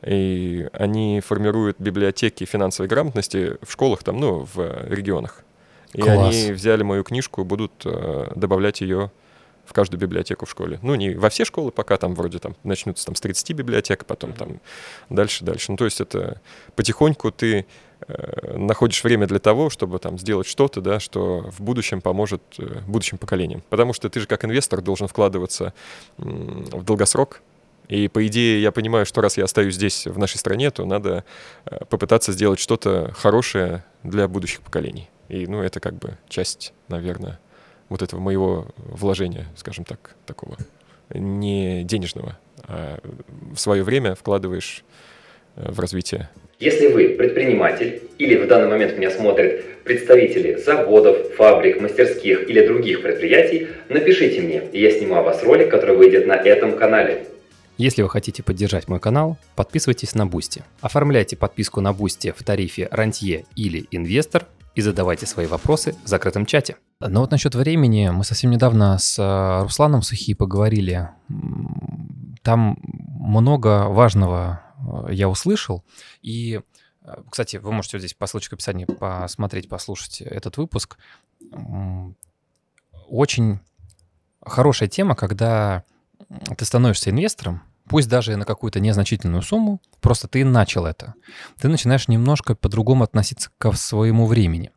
и они формируют библиотеки финансовой грамотности в школах, там, ну, в регионах. И Класс. они взяли мою книжку, будут э, добавлять ее в каждую библиотеку в школе. Ну, не во все школы, пока там вроде там начнутся там с 30 библиотек, потом там дальше, дальше. Ну, то есть это потихоньку ты э, находишь время для того, чтобы там сделать что-то, да, что в будущем поможет э, будущим поколениям. Потому что ты же как инвестор должен вкладываться м, в долгосрок, и по идее я понимаю, что раз я остаюсь здесь, в нашей стране, то надо э, попытаться сделать что-то хорошее для будущих поколений. И, ну, это как бы часть, наверное, вот этого моего вложения, скажем так, такого не денежного, а в свое время вкладываешь э, в развитие. Если вы предприниматель или в данный момент меня смотрят представители заводов, фабрик, мастерских или других предприятий, напишите мне, и я сниму о вас ролик, который выйдет на этом канале. Если вы хотите поддержать мой канал, подписывайтесь на Boosty. Оформляйте подписку на Boosty в тарифе «Рантье» или «Инвестор» и задавайте свои вопросы в закрытом чате. Но вот насчет времени мы совсем недавно с э, Русланом Сухи поговорили. Там много важного э, я услышал. И, э, кстати, вы можете здесь по ссылочке в описании посмотреть, послушать этот выпуск. Очень хорошая тема, когда ты становишься инвестором, пусть даже на какую-то незначительную сумму, просто ты начал это. Ты начинаешь немножко по-другому относиться к своему времени.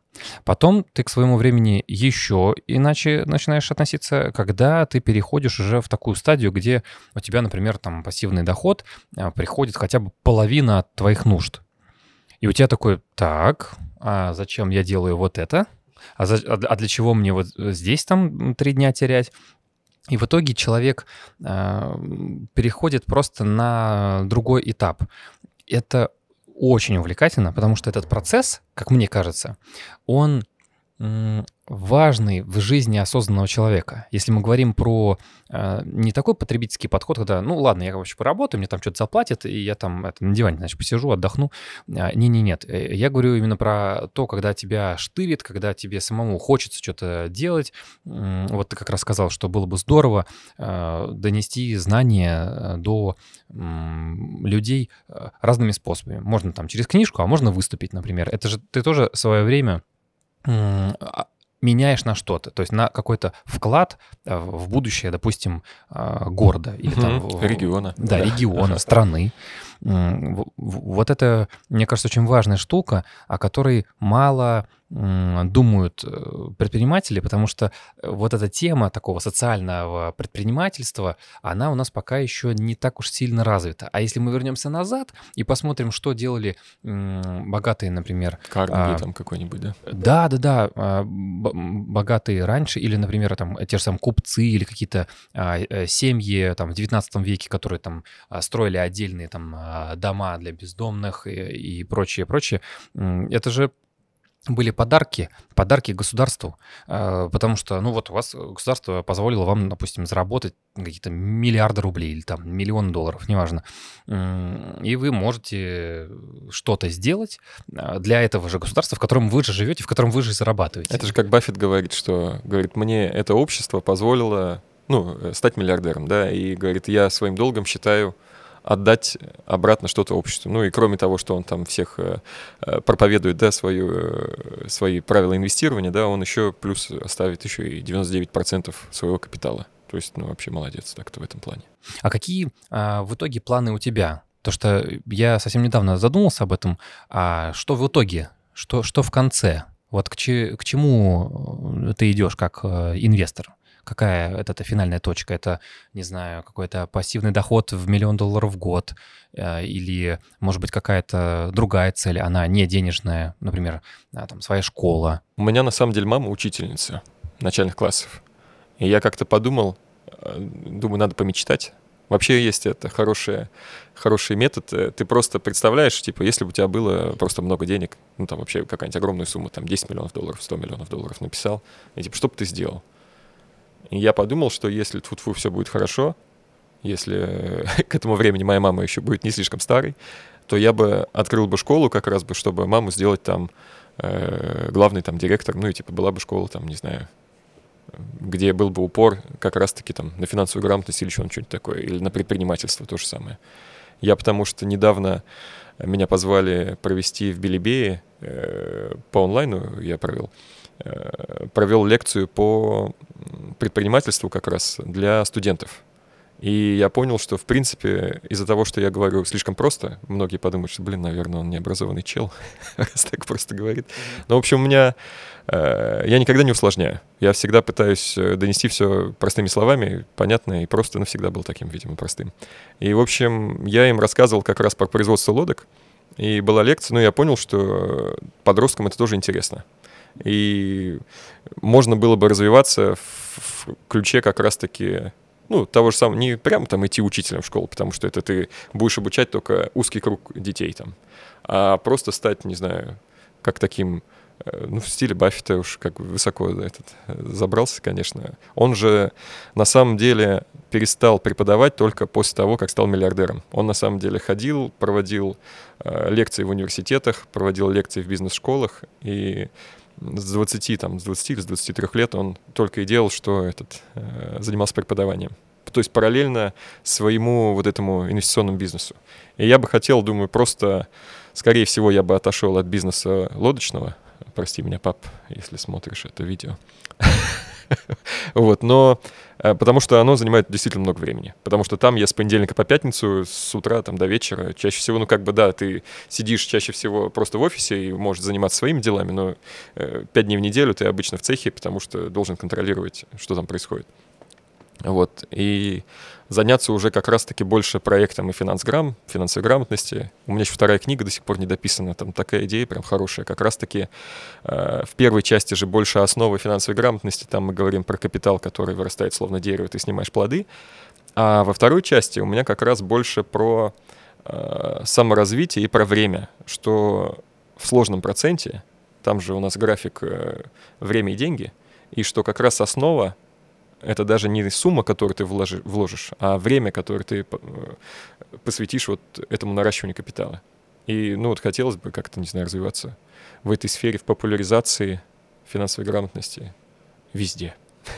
Потом ты к своему времени еще иначе начинаешь относиться, когда ты переходишь уже в такую стадию, где у тебя, например, там пассивный доход а, приходит хотя бы половина от твоих нужд. И у тебя такой, так, а зачем я делаю вот это? А, за- а а для чего мне вот здесь там три дня терять? И в итоге человек м, переходит просто на другой этап. Это очень увлекательно, потому что этот процесс, как мне кажется, он важный в жизни осознанного человека. Если мы говорим про э, не такой потребительский подход, когда, ну ладно, я вообще поработаю, мне там что-то заплатят, и я там это, на диване, значит, посижу, отдохну. А, Не-не-нет, Э, я говорю именно про то, когда тебя штырит, когда тебе самому хочется что-то делать. Вот ты как раз сказал, что было бы здорово э, донести знания э, до м, людей э, разными способами. Можно там через книжку, а можно выступить, например. Это же ты тоже свое время а, меняешь на что-то, то есть на какой-то вклад э, в будущее, допустим, э, города или там Региона. да, региона, страны. Вот это, мне кажется, очень важная штука, о которой мало думают э, предприниматели, потому что э, вот эта тема такого социального предпринимательства, она у нас пока еще не так уж сильно развита. А если мы вернемся назад и посмотрим, что делали богатые, например, Карнеги А, там какой-нибудь, да? да, да, да, а, богатые раньше, или, например, там те же самые купцы или какие-то а, э, семьи там в 19 веке, которые там а, строили отдельные там дома для бездомных и, и прочее, прочее. Это же были подарки, подарки государству, а, потому что, ну вот у вас государство позволило вам, допустим, заработать какие-то миллиарды рублей или там миллион долларов, неважно, и вы можете что-то сделать а, для этого же государства, в котором вы же живете, в котором вы же зарабатываете. Это же как Баффет говорит, что, говорит, мне это общество позволило, ну, э, стать миллиардером, да, и, говорит, я своим долгом считаю отдать обратно что-то обществу. Ну и кроме того, что он там всех э, э, проповедует, да, свою, э, свои правила инвестирования, да, он еще плюс оставит еще и 99% своего капитала. То есть, ну, вообще молодец так-то в этом плане. А какие а, в итоге планы у тебя? То, что я совсем недавно задумался об этом. А что в итоге? Что, что в конце? Вот к, че- к чему ты идешь как инвестор? Какая это, это финальная точка? Это, не знаю, какой-то пассивный доход в миллион долларов в год? э, Или, может быть, какая-то другая цель? Она не денежная, например, а, там, своя школа. У меня на самом деле мама учительница начальных классов. И я как-то подумал, э, думаю, надо помечтать. Вообще есть это хороший, хороший метод. Э, Ты просто представляешь, типа, если бы у тебя было просто много денег, ну там вообще какая-нибудь огромная сумма, там 10 миллионов долларов, 100 миллионов долларов написал, и типа, что бы ты сделал? И я подумал, что если тут все будет хорошо, если э, к этому времени моя мама еще будет не слишком старой, то я бы открыл бы школу как раз бы, чтобы маму сделать там э, главный там директор, ну и типа была бы школа там, не знаю, где был бы упор как раз-таки там на финансовую грамотность или что-нибудь такое, или на предпринимательство то же самое. Я потому что недавно меня позвали провести в Белебее э, по онлайну, я провел, провел лекцию по предпринимательству как раз для студентов. И я понял, что, в принципе, из-за того, что я говорю слишком просто, многие подумают, что, блин, наверное, он необразованный чел, раз так просто говорит. Но, в общем, у меня... Э, я никогда не усложняю. Я всегда пытаюсь э, донести все простыми словами, понятно, и просто навсегда был таким, видимо, простым. И, в общем, я им рассказывал как раз про производство лодок, и была лекция, но я понял, что подросткам это тоже интересно. И можно было бы развиваться в ключе как раз-таки ну, того же самого, не прям там идти учителем в школу, потому что это ты будешь обучать только узкий круг детей там, а просто стать, не знаю, как таким, э, ну, в стиле Баффета уж как высоко этот э, забрался, конечно. Он же на самом деле перестал преподавать только после того, как стал миллиардером. Он на самом деле ходил, проводил э, лекции в университетах, проводил лекции в бизнес-школах, и с 20, там, с 20 или с 23 лет он только и делал, что этот, э, занимался преподаванием. То есть параллельно своему вот этому инвестиционному бизнесу. И я бы хотел, думаю, просто, скорее всего, я бы отошел от бизнеса лодочного. Прости меня, пап, если смотришь это видео. Вот, но э, потому что оно занимает действительно много времени. Потому что там я с понедельника по пятницу, с утра там до вечера, чаще всего, ну как бы да, ты сидишь чаще всего просто в офисе и можешь заниматься своими делами, но э, пять дней в неделю ты обычно в цехе, потому что должен контролировать, что там происходит. Вот, и заняться уже как раз-таки больше проектом и финансграмм, финансовой грамотности. У меня еще вторая книга до сих пор не дописана, там такая идея прям хорошая. Как раз-таки э, в первой части же больше основы финансовой грамотности, там мы говорим про капитал, который вырастает словно дерево, ты снимаешь плоды. А во второй части у меня как раз больше про э, саморазвитие и про время, что в сложном проценте, там же у нас график э, время и деньги, и что как раз основа это даже не сумма, которую ты вложи, вложишь, а время, которое ты э, посвятишь вот этому наращиванию капитала. И, ну, вот хотелось бы как-то, не знаю, развиваться в этой сфере, в популяризации финансовой грамотности везде.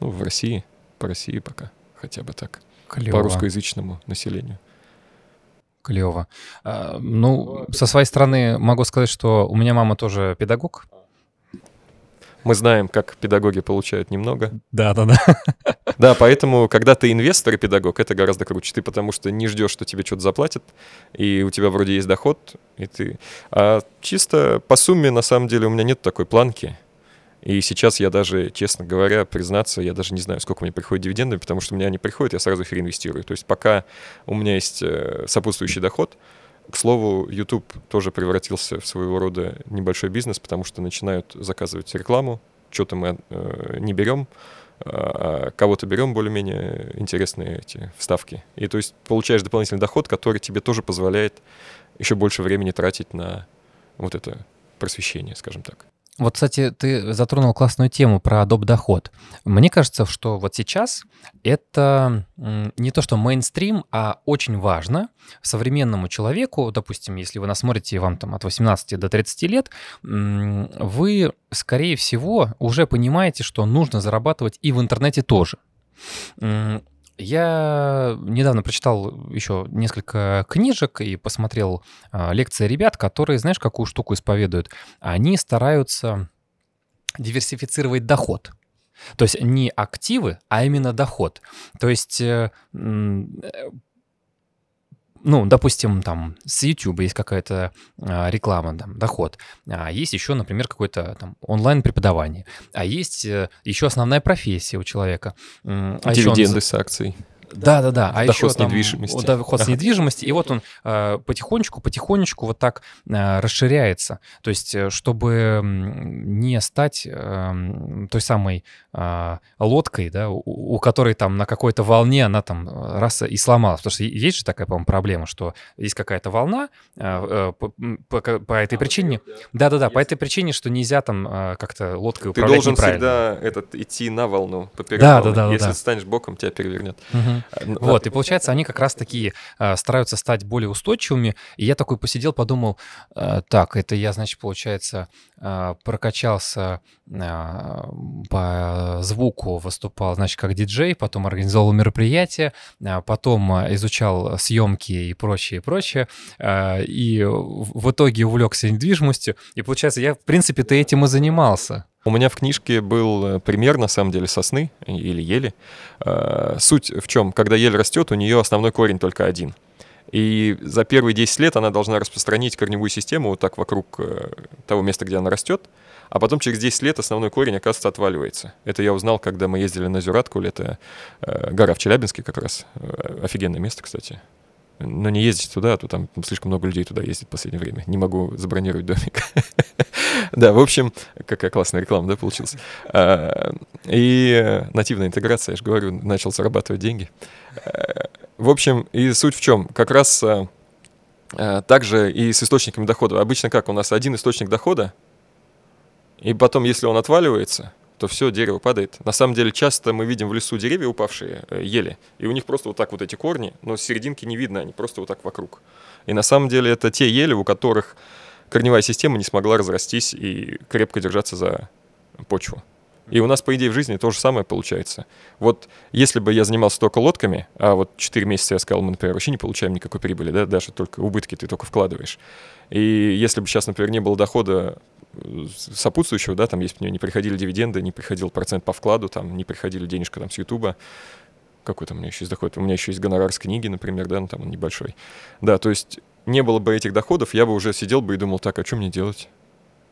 Ну, в России, по России пока, хотя бы так. Клево. По русскоязычному населению. Клево. А, ну, со своей стороны могу сказать, что у меня мама тоже педагог, мы знаем, как педагоги получают немного. Да, да, да. Да, поэтому, когда ты инвестор и педагог, это гораздо круче. Ты потому что не ждешь, что тебе что-то заплатят, и у тебя вроде есть доход, и ты... А чисто по сумме, на самом деле, у меня нет такой планки. И сейчас я даже, честно говоря, признаться, я даже не знаю, сколько мне приходит дивиденды, потому что у меня они приходят, я сразу их реинвестирую. То есть пока у меня есть э, сопутствующий доход, к слову, YouTube тоже превратился в своего рода небольшой бизнес, потому что начинают заказывать рекламу, что-то мы э, не берем, а, а кого-то берем более-менее интересные эти вставки. И то есть получаешь дополнительный доход, который тебе тоже позволяет еще больше времени тратить на вот это просвещение, скажем так. Вот, кстати, ты затронул классную тему про доп. доход. Мне кажется, что вот сейчас это не то, что мейнстрим, а очень важно современному человеку, допустим, если вы нас смотрите, вам там от 18 до 30 лет, вы, скорее всего, уже понимаете, что нужно зарабатывать и в интернете тоже. Я недавно прочитал еще несколько книжек и посмотрел э, лекции ребят, которые, знаешь, какую штуку исповедуют? Они стараются диверсифицировать доход. То есть не активы, а именно доход. То есть э, ну, допустим, там с YouTube есть какая-то а, реклама, там, доход, а есть еще, например, какое-то там онлайн-преподавание, а есть э, еще основная профессия у человека. А Дивиденды он... с акций. Да, да, да. А доход еще с там, недвижимости. Доход с недвижимости. И вот он э, потихонечку, потихонечку вот так э, расширяется. То есть, э, чтобы не стать э, той самой э, лодкой, да, у, у которой там на какой-то волне она там э, раз и сломалась. Потому что есть же такая, по-моему, проблема, что есть какая-то волна э, по, по, по этой а, причине. Да-да-да, по этой причине, что нельзя там э, как-то лодкой управлять Ты должен всегда этот, идти на волну, поперек да, волны. Да, да, Если да. станешь боком, тебя перевернет. Угу. Угу. Вот, и получается, они как раз такие э, стараются стать более устойчивыми. И я такой посидел, подумал, э, так, это я, значит, получается, э, прокачался э, по звуку, выступал, значит, как диджей, потом организовал мероприятие, э, потом изучал съемки и прочее, и прочее. Э, и в итоге увлекся недвижимостью. И получается, я, в принципе-то, этим и занимался. У меня в книжке был э, пример, на самом деле, сосны или ели. Э, суть в чем? Когда ель растет, у нее основной корень только один. И за первые 10 лет она должна распространить корневую систему вот так вокруг э, того места, где она растет, а потом через 10 лет основной корень, оказывается, отваливается. Это я узнал, когда мы ездили на Зюраткуль, это гора в Челябинске как раз. Офигенное место, кстати но не ездите туда, а то там слишком много людей туда ездит в последнее время. Не могу забронировать домик. да, в общем, какая классная реклама, да, получилась. А, и нативная интеграция, я же говорю, начал зарабатывать деньги. А, в общем, и суть в чем? Как раз а, также и с источниками дохода. Обычно как? У нас один источник дохода, и потом, если он отваливается, то все, дерево падает. На самом деле, часто мы видим в лесу деревья упавшие, э, ели, и у них просто вот так вот эти корни, но с серединки не видно, они просто вот так вокруг. И на самом деле это те ели, у которых корневая система не смогла разрастись и крепко держаться за почву. И у нас, по идее, в жизни то же самое получается. Вот если бы я занимался только лодками, а вот 4 месяца я сказал, мы, например, вообще не получаем никакой прибыли, да, даже только убытки ты только вкладываешь. И если бы сейчас, например, не было дохода сопутствующего, да, там, если бы не приходили дивиденды, не приходил процент по вкладу, там, не приходили денежка там с Ютуба, какой там у меня еще есть доход? У меня еще есть гонорар с книги, например, да, ну там он небольшой. Да, то есть не было бы этих доходов, я бы уже сидел бы и думал, так, а что мне делать?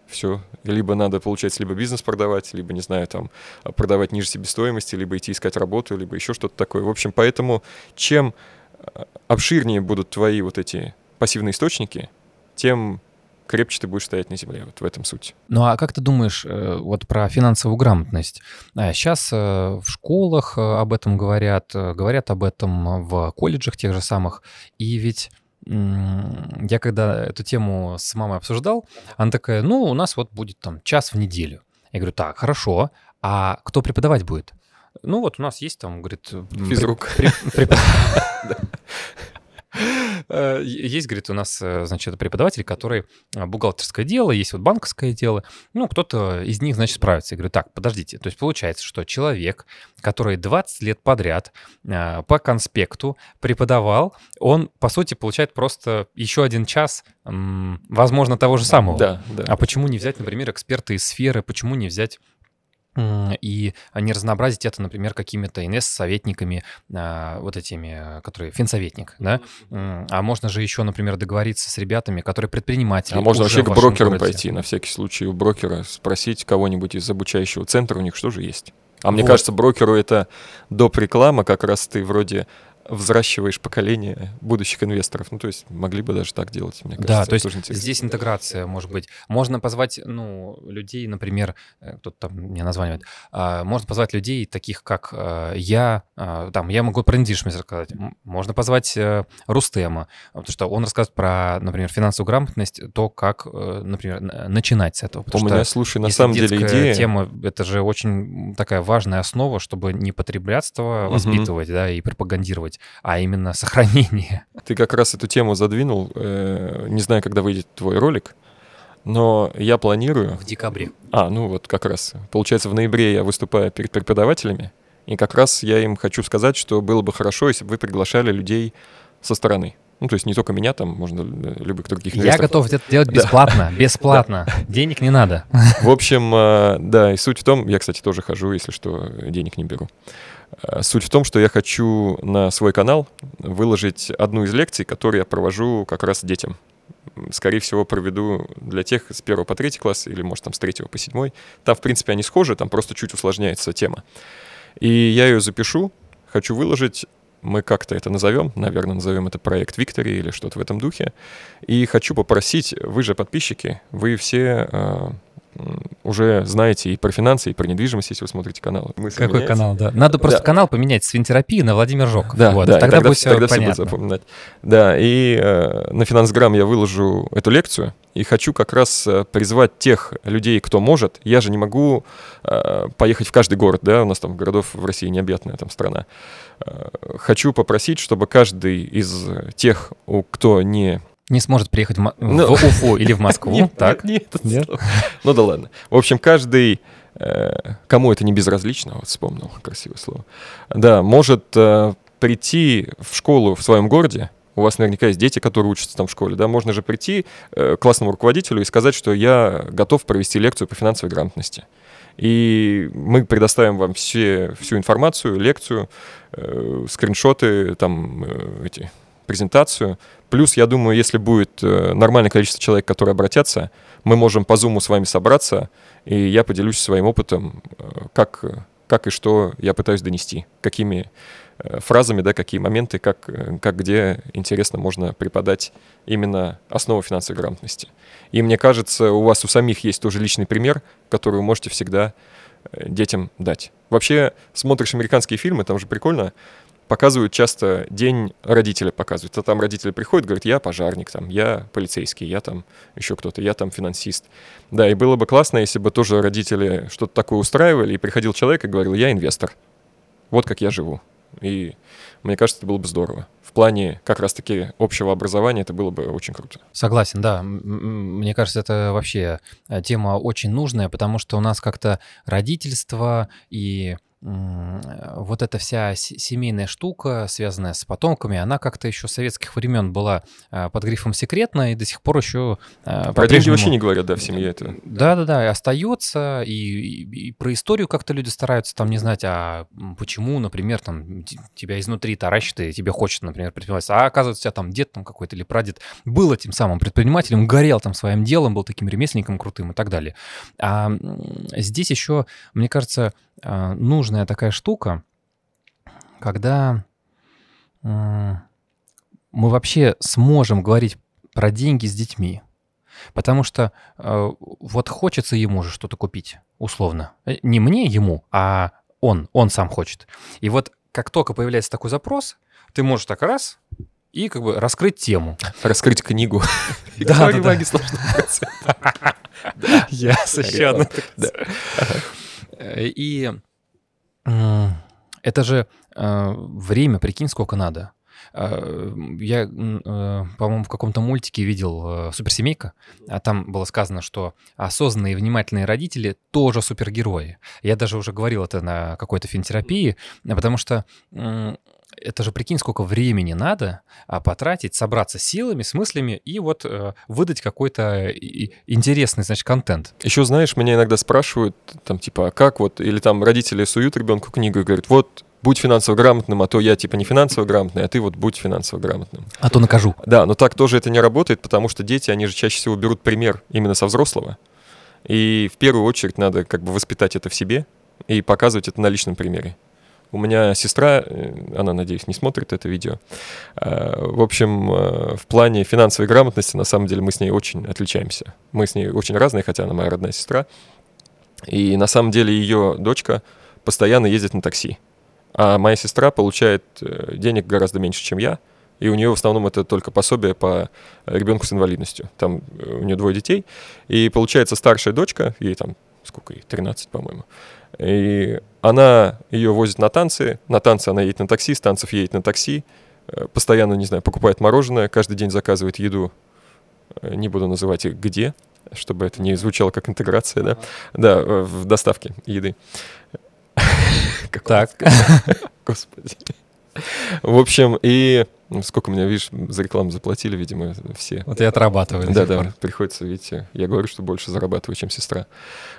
Все. Либо надо, получается, либо бизнес продавать, либо, не знаю, там, продавать ниже себестоимости, либо идти искать работу, либо еще что-то такое. В общем, поэтому чем а, обширнее будут твои вот эти пассивные источники, тем крепче ты будешь стоять на земле. Вот в этом суть. Ну а как ты думаешь э, вот про финансовую грамотность? Сейчас э, в школах э, об этом говорят, говорят об этом в колледжах тех же самых. И ведь я когда эту тему с мамой обсуждал, она такая, ну, у нас вот будет там час в неделю. Я говорю, так, хорошо, а кто преподавать будет? Ну, вот у нас есть там, говорит... Физрук. есть, говорит, у нас, э, значит, преподаватель, который э, бухгалтерское дело, есть вот банковское дело. Ну, кто-то из них, значит, справится. Я говорю, так, подождите. То есть получается, что человек, который 20 лет подряд по конспекту преподавал, он, по сути, получает просто еще один час, возможно, того же самого. Да, да. А почему не взять, например, эксперта из сферы, почему не взять и не разнообразить это, например, какими-то ИНС-советниками, а, вот этими, которые финсоветник, да, а можно же еще, например, договориться с ребятами, которые предприниматели. А можно вообще к брокерам городе. пойти, на всякий случай у брокера спросить кого-нибудь из обучающего центра, у них что же есть? А мне кажется, брокеру это доп. реклама, как раз ты вроде взращиваешь поколение будущих инвесторов. Ну, то есть могли бы даже так делать, мне кажется. Да, то есть здесь интеграция может быть. Можно позвать, ну, людей, например, э, кто-то там мне названивает, а, можно позвать людей таких, как э, я, а, там, я могу про недвижимость рассказать. Можно позвать э, Рустема, потому что он рассказывает про, например, финансовую грамотность, то, как, например, начинать с этого. У меня, слушай, на самом деле идея... тема, это же очень такая важная основа, чтобы не потреблятство воспитывать, угу. да, и пропагандировать делать, а именно сохранение. Ты как раз эту тему задвинул. Э, не знаю, когда выйдет твой ролик, но я планирую... В декабре. А, ну вот как раз. Получается, в ноябре я выступаю перед преподавателями, и как раз я им хочу сказать, что было бы хорошо, если бы вы приглашали людей со стороны. Ну, то есть не только меня, там можно любых других инвесторов. Я готов это делать бесплатно, бесплатно. Денег не надо. В общем, э, да, и суть в том, я, кстати, тоже хожу, если что, денег не беру. Э, суть в том, что я хочу на свой канал выложить одну из лекций, которую я провожу как раз детям. Скорее всего, проведу для тех с первого по третий класс, или, может, там с третьего по седьмой. Там, в принципе, они схожи, там просто чуть усложняется тема. И я ее запишу, хочу выложить, мы как-то это назовем, наверное, назовем это проект Виктори или что-то в этом духе. И хочу попросить, вы же подписчики, вы все э, уже знаете и про финансы, и про недвижимость, если вы смотрите канал. Какой канал, да. Надо просто да. канал поменять с финтерапии на Владимир Жоков. Да, вот. да, тогда, тогда будет все тогда понятно. все будут запоминать. Да, и э, на Финансграм я выложу эту лекцию, и хочу как раз э, призвать тех людей, кто может. Я же не могу э, поехать в каждый город, да, у нас там городов в России необъятная там страна. Э, хочу попросить, чтобы каждый из тех, у кто не не сможет приехать в, ну, в Уфу или в Москву. Нет, так? Нет, нет. Ну да ладно. В общем, каждый, э, кому это не безразлично, вот вспомнил красивое слово, да, может э, прийти в школу в своем городе, у вас наверняка есть дети, которые учатся там в школе, да, можно же прийти э, к классному руководителю и сказать, что я готов провести лекцию по финансовой грамотности. И мы предоставим вам все, всю информацию, лекцию, э, скриншоты, там, э, эти, презентацию. Плюс, я думаю, если будет э, нормальное количество человек, которые обратятся, мы можем по Zoom с вами собраться, и я поделюсь своим опытом, э, как, как и что я пытаюсь донести, какими Э, фразами, да, какие моменты, как, как где интересно можно преподать именно основу финансовой грамотности. И мне кажется, у вас у самих есть тоже личный пример, который вы можете всегда детям дать. Вообще, смотришь американские фильмы, там же прикольно, показывают часто день родителя показывают. А там родители приходят, говорят, я пожарник, там, я полицейский, я там еще кто-то, я там финансист. Да, и было бы классно, если бы тоже родители что-то такое устраивали, и приходил человек и говорил, я инвестор. Вот как я живу. И мне кажется, это было бы здорово. В плане как раз-таки общего образования это было бы очень круто. Согласен, да. Мне кажется, это вообще э, тема очень нужная, потому что у нас как-то родительство и вот эта вся семейная штука, связанная с потомками, она как-то еще с советских времен была а, под грифом секретно и до сих пор еще... А, про деньги вообще не говорят, да, в семье это. Да-да-да, и остается, и, и, и про историю как-то люди стараются там не знать, а почему, например, там тебя изнутри таращит, и тебе хочется, например, предпринимать, а оказывается, у тебя там дед там какой-то или прадед был этим самым предпринимателем, горел там своим делом, был таким ремесленником крутым и так далее. А здесь еще, мне кажется, нужная такая штука, когда мы вообще сможем говорить про деньги с детьми. Потому что э, вот хочется ему же что-то купить, условно. Э, не мне ему, а он, он сам хочет. И вот как только появляется такой запрос, ты можешь так раз и как бы раскрыть тему. Раскрыть книгу. Да, да, да. Я еще И это же э, время, прикинь, сколько надо. Э, я, э, по-моему, в каком-то мультике видел «Суперсемейка», а там было сказано, что осознанные и внимательные родители тоже супергерои. Я даже уже говорил это на какой-то финтерапии, потому что это же прикинь, сколько времени надо а, потратить, собраться силами, с мыслями и вот э, выдать какой-то интересный, значит, контент. Еще знаешь, меня иногда спрашивают, там, типа, а как вот, или там родители суют ребенку книгу и говорят, вот, будь финансово грамотным, а то я типа не финансово грамотный, а ты вот будь финансово грамотным. А то накажу. Да, но так тоже это не работает, потому что дети, они же чаще всего берут пример именно со взрослого. И в первую очередь надо как бы воспитать это в себе и показывать это на личном примере. У меня сестра, э, она, надеюсь, не смотрит это видео. А, в общем, э, в плане финансовой грамотности, на самом деле, мы с ней очень отличаемся. Мы с ней очень разные, хотя она моя родная сестра. И на самом деле ее дочка постоянно ездит на такси. А моя сестра получает э, денег гораздо меньше, чем я. И у нее в основном это только пособие по ребенку с инвалидностью. Там у нее двое детей. И получается старшая дочка, ей там сколько ей, 13, по-моему. И она ее возит на танцы, на танцы она едет на такси, с танцев едет на такси, э, постоянно, не знаю, покупает мороженое, каждый день заказывает еду, э, не буду называть их где, чтобы это не звучало как интеграция, да, да, в доставке еды. Так. Господи. В общем, и сколько мне, видишь, за рекламу заплатили, видимо, все. Вот и отрабатываю. Да, да, приходится, видите, я говорю, что больше зарабатываю, чем сестра.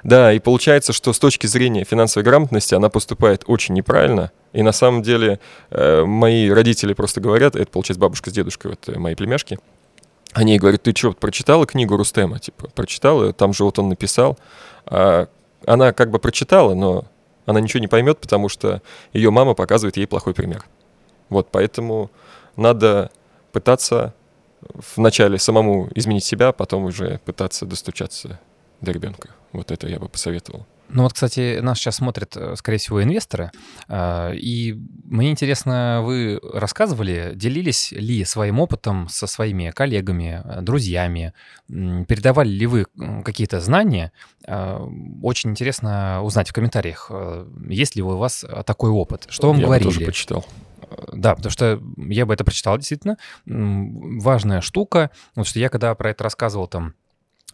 Да, и получается, что с точки зрения финансовой грамотности она поступает очень неправильно. И на самом деле э, мои родители просто говорят, это получается бабушка с дедушкой, вот э, мои племяшки, они говорят, ты что, прочитала книгу Рустема? Типа, прочитала, там же вот он написал. А она как бы прочитала, но она ничего не поймет, потому что ее мама показывает ей плохой пример. Вот, поэтому надо пытаться вначале самому изменить себя, а потом уже пытаться достучаться до ребенка. Вот это я бы посоветовал. Ну вот, кстати, нас сейчас смотрят, э, скорее всего, инвесторы, а, и мне интересно, вы рассказывали, делились ли своим опытом со своими коллегами, э, друзьями, передавали ли вы какие-то знания? А, очень интересно узнать в комментариях, э, есть ли у вас такой опыт, что вам я говорили. Я тоже почитал. Да, потому что я бы это прочитал действительно. Важная штука, потому что я когда про это рассказывал там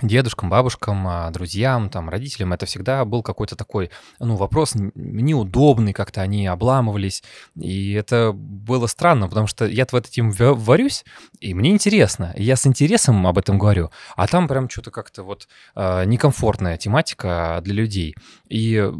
дедушкам, бабушкам, а, друзьям, там, родителям, это всегда был какой-то такой, ну, вопрос неудобный, как-то они обламывались, и это было странно, потому что я в теме варюсь, и мне интересно, я с интересом об этом говорю, а там прям что-то как-то вот э, некомфортная тематика для людей, и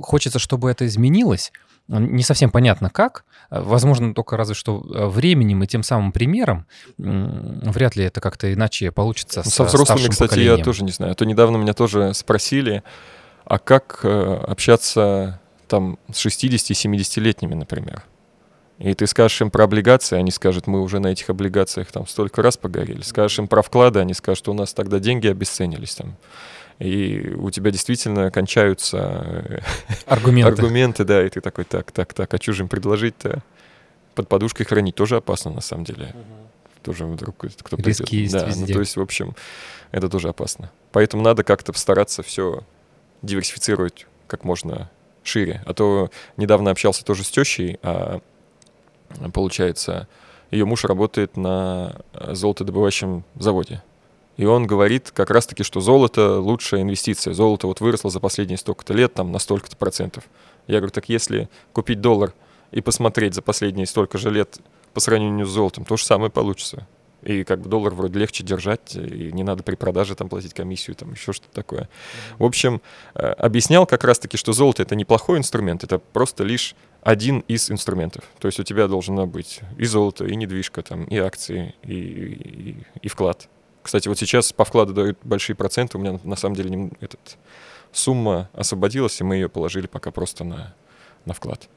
хочется, чтобы это изменилось, не совсем понятно как. Возможно, только разве что э, временем и тем самым примером. Вряд ли это как-то иначе получится ну, Со взрослыми, кстати, поколением. я тоже не знаю. А то недавно меня тоже спросили, а как э, общаться там с 60-70-летними, например? И ты скажешь им про облигации, они скажут, мы уже на этих облигациях там столько раз погорели. Скажешь им про вклады, они скажут, у нас тогда деньги обесценились там и у тебя действительно кончаются э, аргументы. аргументы, да, и ты такой, так, так, так, а что же им предложить-то? Под подушкой хранить тоже опасно, на самом деле. Угу. Тоже вдруг кто Риски придет. есть да, везде. ну то есть, в общем, это тоже опасно. Поэтому надо как-то постараться все диверсифицировать как можно шире. А то недавно общался тоже с тещей, а получается, ее муж работает на золотодобывающем заводе. И он говорит как раз-таки, что золото лучшая инвестиция. Золото вот выросло за последние столько-то лет, там, на столько-то процентов. Я говорю, так если купить доллар и посмотреть за последние столько же лет по сравнению с золотом, то же самое получится. И как бы доллар вроде легче держать, и не надо при продаже там платить комиссию, там еще что-то такое. В общем, э, объяснял как раз-таки, что золото это неплохой инструмент, это просто лишь один из инструментов. То есть у тебя должно быть и золото, и недвижка, там, и акции, и, и, и вклад. Кстати, вот сейчас по вкладу дают большие проценты. У меня на самом деле этот, сумма освободилась, и мы ее положили пока просто на, на вклад.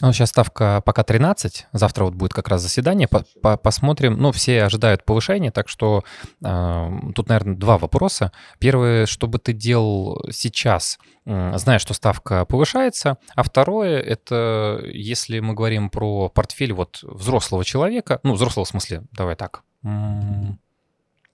Ну, сейчас ставка пока 13, завтра вот будет как раз заседание, по -по посмотрим. Ну, все ожидают повышения, так что э, тут, наверное, два вопроса. Первое, что бы ты делал сейчас, э, зная, что ставка повышается, а второе, это если мы говорим про портфель вот взрослого человека, ну, взрослого в смысле, давай так,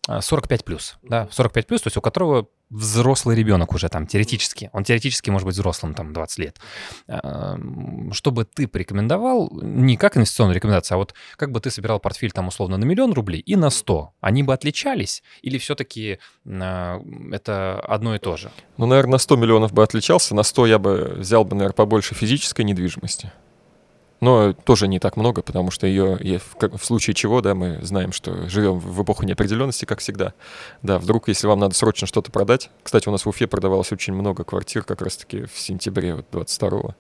45 плюс, да, 45 плюс, то есть у которого взрослый ребенок уже там теоретически, он теоретически может быть взрослым там 20 лет. Что бы ты порекомендовал, не как инвестиционную рекомендацию, а вот как бы ты собирал портфель там условно на миллион рублей и на 100, они бы отличались или все-таки а, это одно и то же? Ну, наверное, на 100 миллионов бы отличался, на 100 я бы взял бы, наверное, побольше физической недвижимости. Но тоже не так много, потому что ее, в, случае чего, да, мы знаем, что живем в эпоху неопределенности, как всегда. Да, вдруг, если вам надо срочно что-то продать. Кстати, у нас в Уфе продавалось очень много квартир как раз-таки в сентябре вот, 22-го.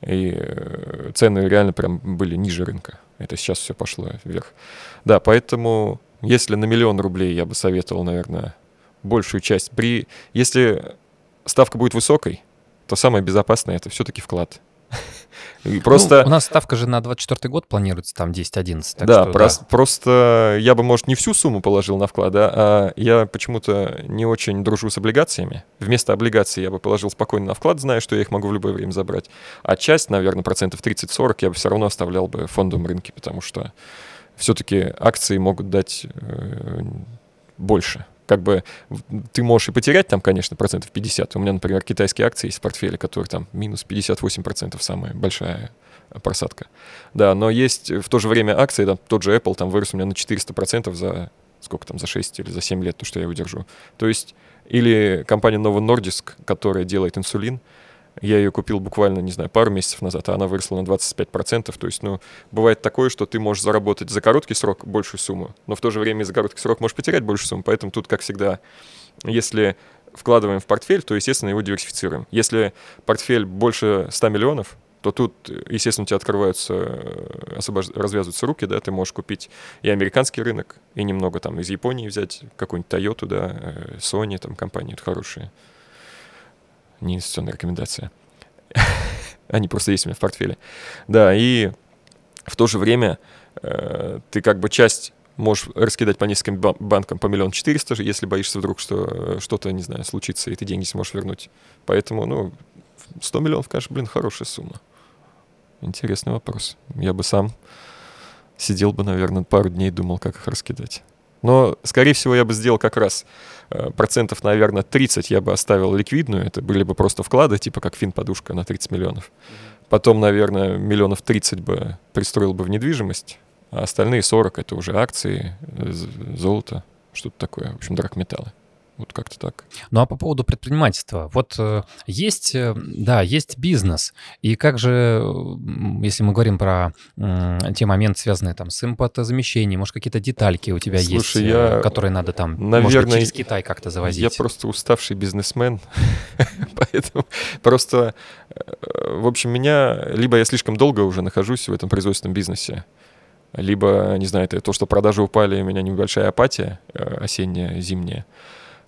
И э, цены реально прям были ниже рынка. Это сейчас все пошло вверх. Да, поэтому если на миллион рублей я бы советовал, наверное, большую часть. При... Если ставка будет высокой, то самое безопасное это все-таки вклад. Просто... Ну, у нас ставка же на 24 год планируется, там 10-11. Да, что, прос- да, просто я бы, может, не всю сумму положил на вклад, да, а я почему-то не очень дружу с облигациями. Вместо облигаций я бы положил спокойно на вклад, зная, что я их могу в любое время забрать. А часть, наверное, процентов 30-40 я бы все равно оставлял бы в фондовом рынке, потому что все-таки акции могут дать э, больше как бы ты можешь и потерять там, конечно, процентов 50. У меня, например, китайские акции есть в портфеле, которые там минус 58 процентов самая большая просадка. Да, но есть в то же время акции, там, тот же Apple там вырос у меня на 400 процентов за сколько там, за 6 или за 7 лет, то, что я его держу. То есть, или компания Novo Nordisk, которая делает инсулин, я ее купил буквально, не знаю, пару месяцев назад, а она выросла на 25%. То есть, ну, бывает такое, что ты можешь заработать за короткий срок большую сумму, но в то же время за короткий срок можешь потерять большую сумму. Поэтому тут, как всегда, если вкладываем в портфель, то, естественно, его диверсифицируем. Если портфель больше 100 миллионов, то тут, естественно, у тебя открываются, э, освобож... развязываются руки, да, ты можешь купить и американский рынок, и немного там из Японии взять какую-нибудь Toyota, да, э, Sony, там компании хорошие не инвестиционная рекомендация. Они просто есть у меня в портфеле. Да, и в то же время э, ты как бы часть можешь раскидать по нескольким ба- банкам по миллион четыреста, если боишься вдруг, что э, что-то, не знаю, случится, и ты деньги сможешь вернуть. Поэтому, ну, 100 миллионов, конечно, блин, хорошая сумма. Интересный вопрос. Я бы сам сидел бы, наверное, пару дней думал, как их раскидать. Но, скорее всего, я бы сделал как раз э, процентов, наверное, 30 я бы оставил ликвидную. Это были бы просто вклады, типа как фин-подушка на 30 миллионов. Потом, наверное, миллионов 30 бы пристроил бы в недвижимость, а остальные 40 это уже акции, э, золото, что-то такое. В общем, драгметаллы. Вот как-то так. Ну а по поводу предпринимательства, вот э, есть, э, да, есть бизнес, и как же, если мы говорим про э, те моменты, связанные там с импортозамещением, может какие-то детальки у тебя Слушай, есть, я, которые надо там, наверное, может быть, через Китай как-то завозить? Я просто уставший бизнесмен, поэтому просто, в общем, меня, либо я слишком долго уже нахожусь в этом производственном бизнесе, либо, не знаю, это то, что продажи упали, у меня небольшая апатия осенняя, зимняя,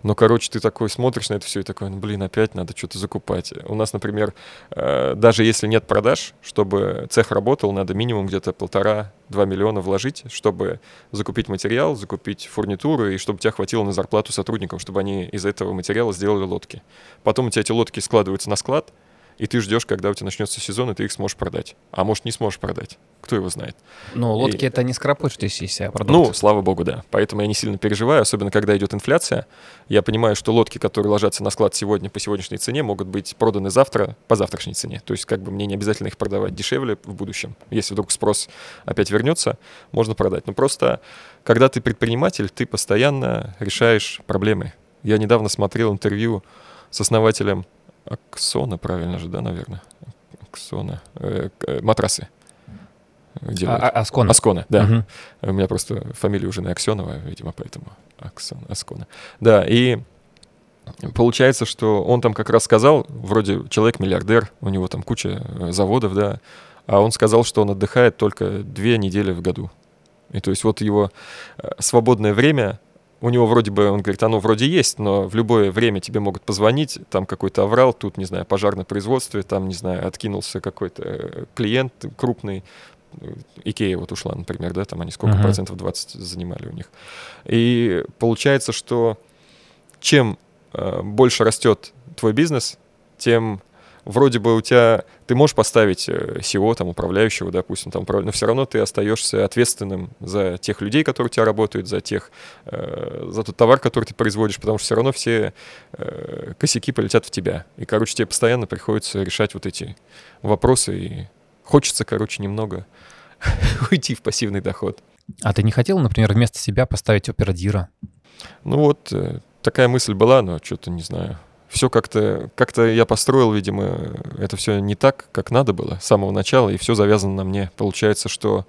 но, короче, ты такой смотришь на это все и такой, ну, блин, опять надо что-то закупать. У нас, например, э, даже если нет продаж, чтобы цех работал, надо минимум где-то полтора-два миллиона вложить, чтобы закупить материал, закупить фурнитуру, и чтобы тебя хватило на зарплату сотрудникам, чтобы они из этого материала сделали лодки. Потом у тебя эти лодки складываются на склад, и ты ждешь, когда у тебя начнется сезон, и ты их сможешь продать. А может, не сможешь продать. Кто его знает. Ну, лодки и... это не скоропочтящийся продукт. Ну, слава богу, да. Поэтому я не сильно переживаю, особенно когда идет инфляция. Я понимаю, что лодки, которые ложатся на склад сегодня по сегодняшней цене, могут быть проданы завтра по завтрашней цене. То есть как бы мне не обязательно их продавать дешевле в будущем. Если вдруг спрос опять вернется, можно продать. Но просто, когда ты предприниматель, ты постоянно решаешь проблемы. Я недавно смотрел интервью с основателем Аксона, правильно же, да, наверное? Аксона. Э, э, матрасы. Делают. А, Аскона. Аскона, да. Угу. У меня просто фамилия уже на Аксенова, видимо, поэтому Аксон, Аскона. Да, и получается, что он там как раз сказал, вроде человек-миллиардер, у него там куча э, заводов, да, а он сказал, что он отдыхает только две недели в году. И то есть вот его свободное время у него вроде бы, он говорит, оно вроде есть, но в любое время тебе могут позвонить, там какой-то аврал, тут, не знаю, пожар на производстве, там, не знаю, откинулся какой-то э, клиент крупный, Икея вот ушла, например, да, там они сколько uh-huh. процентов 20 занимали у них. И получается, что чем э, больше растет твой бизнес, тем вроде бы у тебя, ты можешь поставить SEO, там, управляющего, допустим, там, но все равно ты остаешься ответственным за тех людей, которые у тебя работают, за тех, э, за тот товар, который ты производишь, потому что все равно все э, косяки полетят в тебя. И, короче, тебе постоянно приходится решать вот эти вопросы, и хочется, короче, немного уйти в пассивный доход. А ты не хотел, например, вместо себя поставить операдира? Ну вот, э, такая мысль была, но что-то не знаю все как-то, как-то я построил, видимо, это все не так, как надо было с самого начала, и все завязано на мне. Получается, что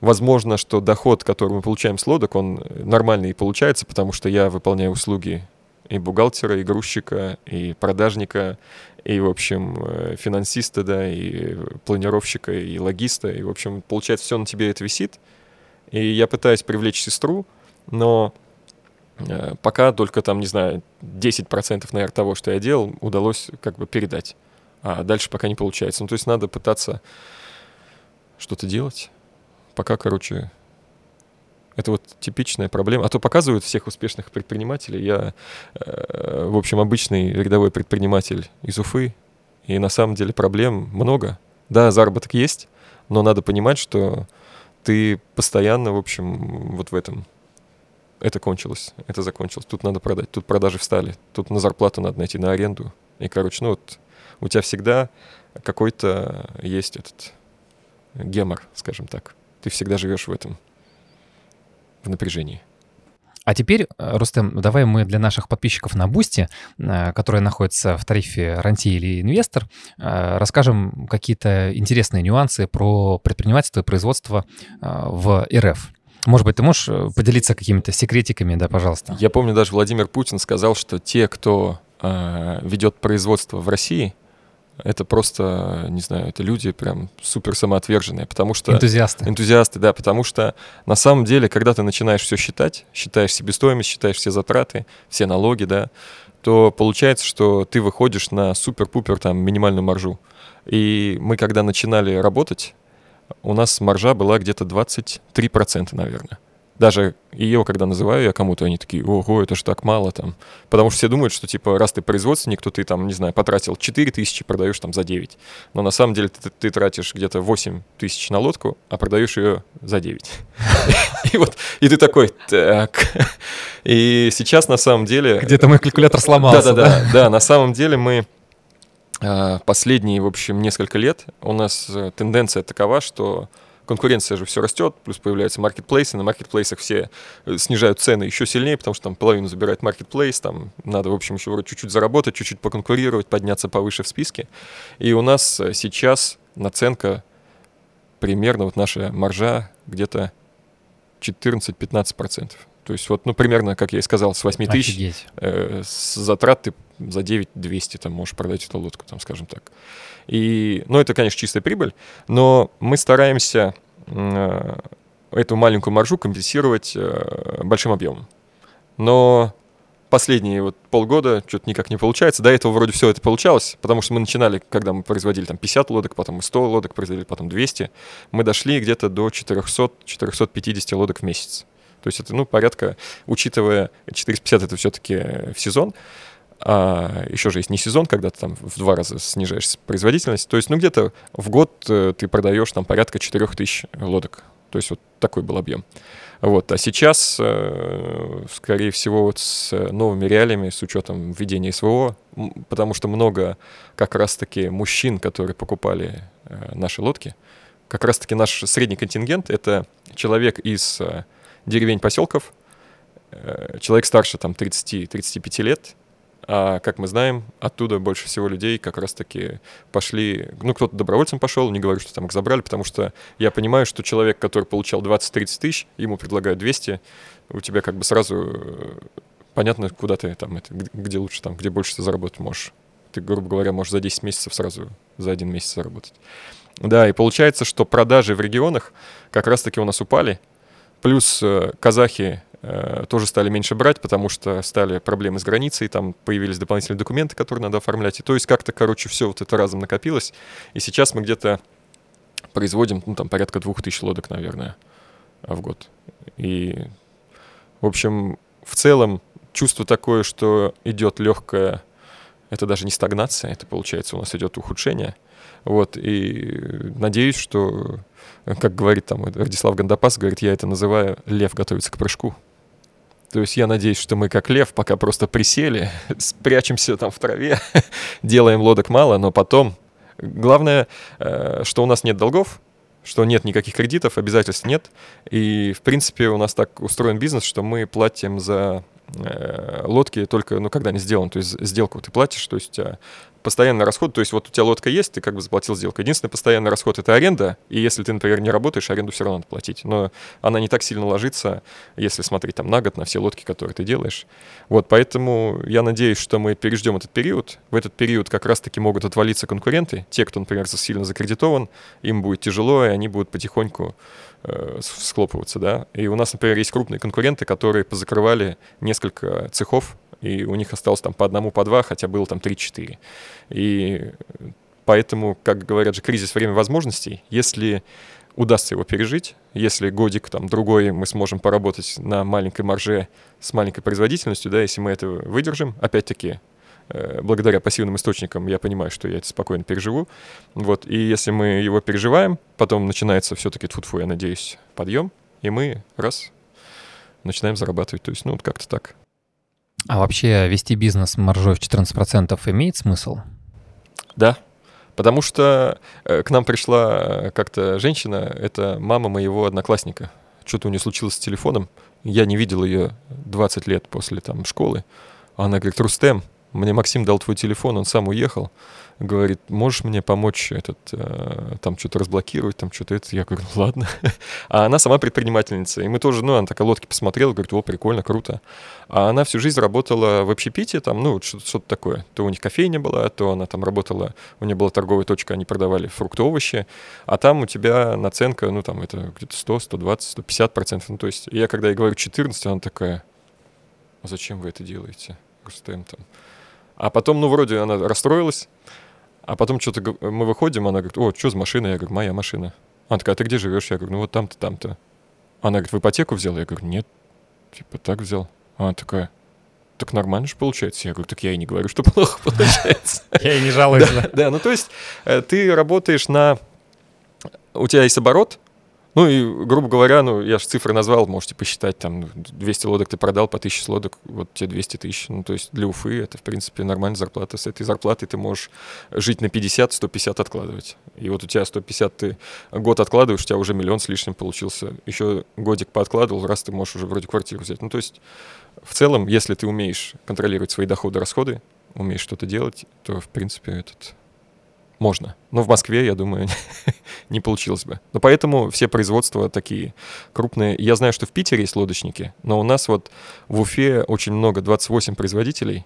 возможно, что доход, который мы получаем с лодок, он нормальный и получается, потому что я выполняю услуги и бухгалтера, и грузчика, и продажника, и, в общем, э, финансиста, да, и планировщика, и логиста, и, в общем, получается, все на тебе это висит. И я пытаюсь привлечь сестру, но пока только там, не знаю, 10% наверное, того, что я делал, удалось как бы передать. А дальше пока не получается. Ну, то есть надо пытаться что-то делать. Пока, короче, это вот типичная проблема. А то показывают всех успешных предпринимателей. Я, э, в общем, обычный рядовой предприниматель из Уфы. И на самом деле проблем много. Да, заработок есть, но надо понимать, что ты постоянно, в общем, вот в этом это кончилось, это закончилось, тут надо продать, тут продажи встали, тут на зарплату надо найти, на аренду. И, короче, ну вот у тебя всегда какой-то есть этот гемор, скажем так. Ты всегда живешь в этом, в напряжении. А теперь, Рустем, давай мы для наших подписчиков на Boosty, э, которые находятся в тарифе «Рантье» или «Инвестор», э, расскажем какие-то интересные нюансы про предпринимательство и производство э, в РФ. Может быть, ты можешь э, поделиться какими-то секретиками, да, пожалуйста? Я помню, даже Владимир Путин сказал, что те, кто э, ведет производство в России, это просто, не знаю, это люди прям супер самоотверженные, потому что... Энтузиасты. Энтузиасты, да, потому что на самом деле, когда ты начинаешь все считать, считаешь себестоимость, считаешь все затраты, все налоги, да, то получается, что ты выходишь на супер-пупер там минимальную маржу. И мы, когда начинали работать, у нас маржа была где-то 23%, наверное. Даже ее, когда называю я кому-то, они такие, ого, это ж так мало там. Потому что все думают, что, типа, раз ты производственник, то ты там, не знаю, потратил 4 тысячи, продаешь там за 9. Но на самом деле ты, ты тратишь где-то 8 тысяч на лодку, а продаешь ее за 9. И вот, и ты такой, так. И сейчас на самом деле... Где-то мой калькулятор сломался. Да-да-да, да, на самом деле мы последние, в общем, несколько лет у нас э, тенденция такова, что конкуренция же все растет, плюс появляются маркетплейсы, на маркетплейсах все э, снижают цены еще сильнее, потому что там половину забирает маркетплейс, там надо, в общем, еще вроде чуть-чуть заработать, чуть-чуть поконкурировать, подняться повыше в списке. И у нас э, сейчас наценка примерно, вот наша маржа где-то 14-15%. То есть вот, ну, примерно, как я и сказал, с 8 тысяч э, с затрат ты за 9 200 там можешь продать эту лодку, там, скажем так. И, ну, это, конечно, чистая прибыль, но мы стараемся э, эту маленькую маржу компенсировать э, большим объемом. Но последние вот полгода что-то никак не получается. До этого вроде все это получалось, потому что мы начинали, когда мы производили там 50 лодок, потом мы 100 лодок производили, потом 200. Мы дошли где-то до 400-450 лодок в месяц. То есть это, ну, порядка, учитывая 450 это все-таки в сезон, а еще же есть не сезон, когда ты там в два раза снижаешь производительность. То есть, ну, где-то в год э, ты продаешь там порядка 4000 лодок. То есть вот такой был объем. Вот. А сейчас, э, скорее всего, вот с новыми реалиями, с учетом введения СВО, потому что много как раз-таки мужчин, которые покупали э, наши лодки, как раз-таки наш средний контингент — это человек из деревень, поселков, человек старше там 30-35 лет, а, как мы знаем, оттуда больше всего людей как раз-таки пошли... Ну, кто-то добровольцем пошел, не говорю, что там их забрали, потому что я понимаю, что человек, который получал 20-30 тысяч, ему предлагают 200, у тебя как бы сразу э, понятно, куда ты там, это, где лучше там, где больше ты заработать можешь. Ты, грубо говоря, можешь за 10 месяцев сразу за один месяц заработать. Да, и получается, что продажи в регионах как раз-таки у нас упали, плюс э, казахи Э, тоже стали меньше брать, потому что стали проблемы с границей, там появились дополнительные документы, которые надо оформлять. И то есть как-то, короче, все вот это разом накопилось. И сейчас мы где-то производим, ну, там, порядка двух тысяч лодок, наверное, в год. И, в общем, в целом чувство такое, что идет легкая, это даже не стагнация, это, получается, у нас идет ухудшение. Вот, и надеюсь, что, как говорит там Радислав Гандапас, говорит, я это называю «лев готовится к прыжку». То есть я надеюсь, что мы как лев пока просто присели, спрячемся там в траве, делаем лодок мало, но потом... Главное, э, что у нас нет долгов, что нет никаких кредитов, обязательств нет. И, в принципе, у нас так устроен бизнес, что мы платим за лодки только, ну, когда они сделаны. То есть сделку ты платишь, то есть постоянный расход, то есть вот у тебя лодка есть, ты как бы заплатил сделку. Единственный постоянный расход — это аренда, и если ты, например, не работаешь, аренду все равно надо платить. Но она не так сильно ложится, если смотреть там на год, на все лодки, которые ты делаешь. Вот, поэтому я надеюсь, что мы переждем этот период. В этот период как раз-таки могут отвалиться конкуренты, те, кто, например, сильно закредитован, им будет тяжело, и они будут потихоньку э, схлопываться, да. И у нас, например, есть крупные конкуренты, которые позакрывали несколько цехов и у них осталось там по одному, по два, хотя было там 3-4. И поэтому, как говорят же, кризис — время возможностей. Если удастся его пережить, если годик там другой мы сможем поработать на маленькой марже с маленькой производительностью, да, если мы это выдержим, опять-таки, э, благодаря пассивным источникам я понимаю, что я это спокойно переживу. Вот, и если мы его переживаем, потом начинается все-таки тфу я надеюсь, подъем, и мы раз начинаем зарабатывать. То есть, ну, вот как-то так. А вообще вести бизнес маржой в 14% имеет смысл? Да, потому что э, к нам пришла э, как-то женщина, это мама моего одноклассника. Что-то у нее случилось с телефоном, я не видел ее 20 лет после там школы. Она говорит, Рустем, мне Максим дал твой телефон, он сам уехал говорит, можешь мне помочь этот, э, там что-то разблокировать, там что-то это. Я говорю, ну ладно. А она сама предпринимательница. И мы тоже, ну, она такая лодки посмотрела, говорит, о, прикольно, круто. А она всю жизнь работала в общепите, там, ну, что-то такое. То у них кофейня была, то она там работала, у нее была торговая точка, они продавали фрукты, овощи. А там у тебя наценка, ну, там, это где-то 100, 120, 150 процентов. Ну, то есть я когда ей говорю 14, она такая, а зачем вы это делаете? Рустем там. А потом, ну, вроде она расстроилась, а потом что-то мы выходим, она говорит, о, что за машина? Я говорю, моя машина. Она такая, а ты где живешь? Я говорю, ну вот там-то, там-то. Она говорит, в ипотеку взял? Я говорю, нет, типа так взял. Она такая, так нормально же получается. Я говорю, так я и не говорю, что плохо получается. Я и не жалуюсь. Да, ну то есть э, ты работаешь на... У тебя есть оборот, ну и, грубо говоря, ну я же цифры назвал, можете посчитать, там 200 лодок ты продал по 1000 лодок, вот тебе 200 тысяч. Ну то есть для Уфы это, в принципе, нормальная зарплата. С этой зарплатой ты можешь жить на 50, 150 откладывать. И вот у тебя 150 ты год откладываешь, у тебя уже миллион с лишним получился. Еще годик пооткладывал, раз ты можешь уже вроде квартиру взять. Ну то есть в целом, если ты умеешь контролировать свои доходы, расходы, умеешь что-то делать, то, в принципе, этот можно. Но в Москве, я думаю, не получилось бы. Но поэтому все производства такие крупные. Я знаю, что в Питере есть лодочники, но у нас вот в Уфе очень много, 28 производителей,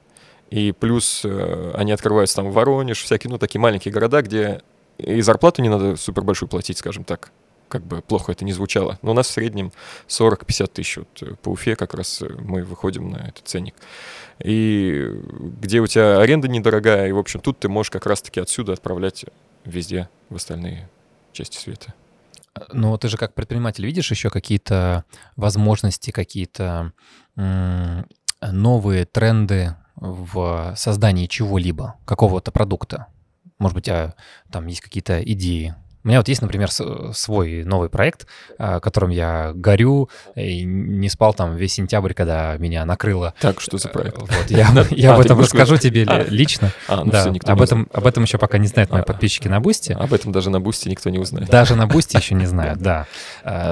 и плюс э, они открываются там в Воронеж, всякие, ну, такие маленькие города, где и зарплату не надо супер большую платить, скажем так как бы плохо это не звучало. Но у нас в среднем 40-50 тысяч. Вот э, по Уфе как раз э, мы выходим на этот ценник. И где у тебя аренда недорогая, и, в общем, тут ты можешь как раз-таки отсюда отправлять везде в остальные части света. Ну, ты же как предприниматель видишь еще какие-то возможности, какие-то новые тренды в создании чего-либо, какого-то продукта? Может быть, а, там есть какие-то идеи, у меня вот есть, например, свой новый проект, а, которым я горю, и не спал там весь сентябрь, когда меня накрыло. Так, что за проект? Вот, я, я об этом расскажу тебе лично. А, да, об, этом, об этом еще пока не знают мои а, подписчики на Boosty. Об этом даже на Boosty никто не узнает. Даже на Boosty еще не знают, да.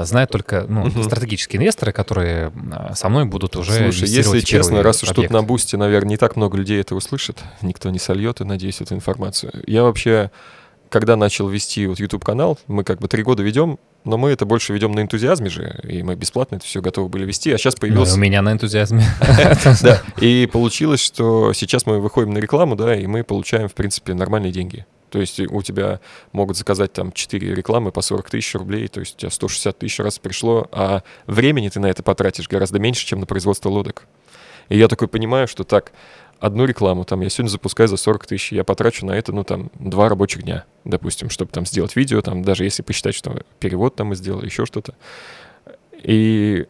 Знают только ну, стратегические инвесторы, которые со мной будут уже Слушай, если честно, раз уж тут на Boosty, наверное, не так много людей это услышит, никто не сольет, и надеюсь, эту информацию. Я вообще когда начал вести вот YouTube-канал, мы как бы три года ведем, но мы это больше ведем на энтузиазме же, и мы бесплатно это все готовы были вести, а сейчас появился... Ну, у меня на энтузиазме. Да, и получилось, что сейчас мы выходим на рекламу, да, и мы получаем, в принципе, нормальные деньги. То есть у тебя могут заказать там 4 рекламы по 40 тысяч рублей, то есть у тебя 160 тысяч раз пришло, а времени ты на это потратишь гораздо меньше, чем на производство лодок. И я такой понимаю, что так, одну рекламу, там, я сегодня запускаю за 40 тысяч, я потрачу на это, ну, там, два рабочих дня, допустим, чтобы там сделать видео, там, даже если посчитать, что перевод там мы сделали, еще что-то. И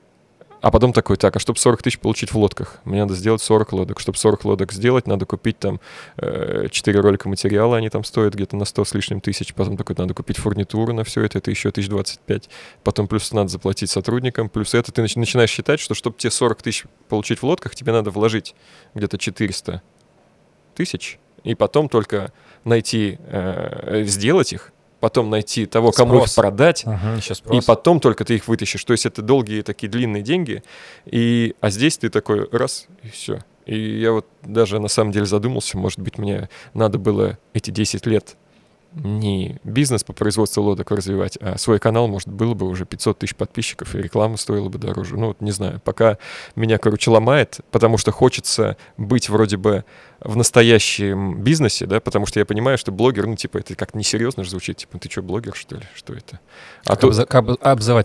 а потом такой, так, а чтобы 40 тысяч получить в лодках, мне надо сделать 40 лодок. Чтобы 40 лодок сделать, надо купить там э, 4 ролика материала, они там стоят где-то на 100 с лишним тысяч. Потом такой, надо купить фурнитуру на все это, это еще 1025. Потом плюс надо заплатить сотрудникам, плюс это ты начинаешь считать, что чтобы те 40 тысяч получить в лодках, тебе надо вложить где-то 400 тысяч, и потом только найти, э, сделать их, потом найти того, кому Спрос. их продать, ага, и потом только ты их вытащишь. То есть это долгие такие длинные деньги, и, а здесь ты такой раз, и все. И я вот даже на самом деле задумался, может быть, мне надо было эти 10 лет не бизнес по производству лодок развивать, а свой канал, может, было бы уже 500 тысяч подписчиков, и реклама стоила бы дороже. Ну, вот не знаю, пока меня, короче, ломает, потому что хочется быть вроде бы в настоящем бизнесе, да, потому что я понимаю, что блогер, ну, типа, это как-то несерьезно же звучит, типа, ты что, блогер, что ли, что это? А тут, как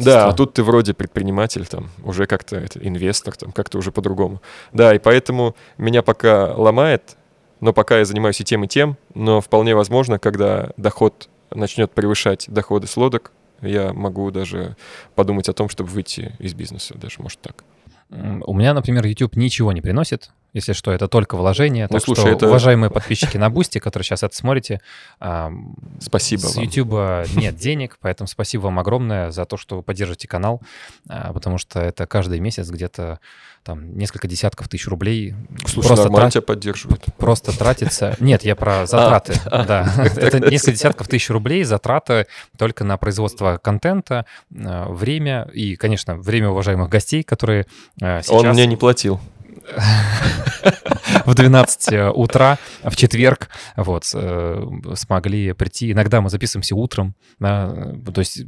Да, а тут ты вроде предприниматель, там, уже как-то это, инвестор, там, как-то уже по-другому. Да, и поэтому меня пока ломает, но пока я занимаюсь и тем, и тем, но вполне возможно, когда доход начнет превышать доходы с лодок, я могу даже подумать о том, чтобы выйти из бизнеса, даже может так. У меня, например, YouTube ничего не приносит. Если что, это только вложение. Ну, так слушай, что, это... уважаемые подписчики на Boosty, которые сейчас это смотрите, спасибо с вам. YouTube нет денег, поэтому спасибо вам огромное за то, что вы поддержите канал, а, потому что это каждый месяц где-то там несколько десятков тысяч рублей. Слушай, просто нормально трат... тебя поддерживают. Просто тратится... Нет, я про а, затраты. А. Да, это несколько десятков тысяч рублей затраты только на производство контента, время и, конечно, время уважаемых гостей, которые сейчас... Он мне не платил в 12 э, утра в четверг вот, э, смогли прийти. Иногда мы записываемся утром. Да, э, то есть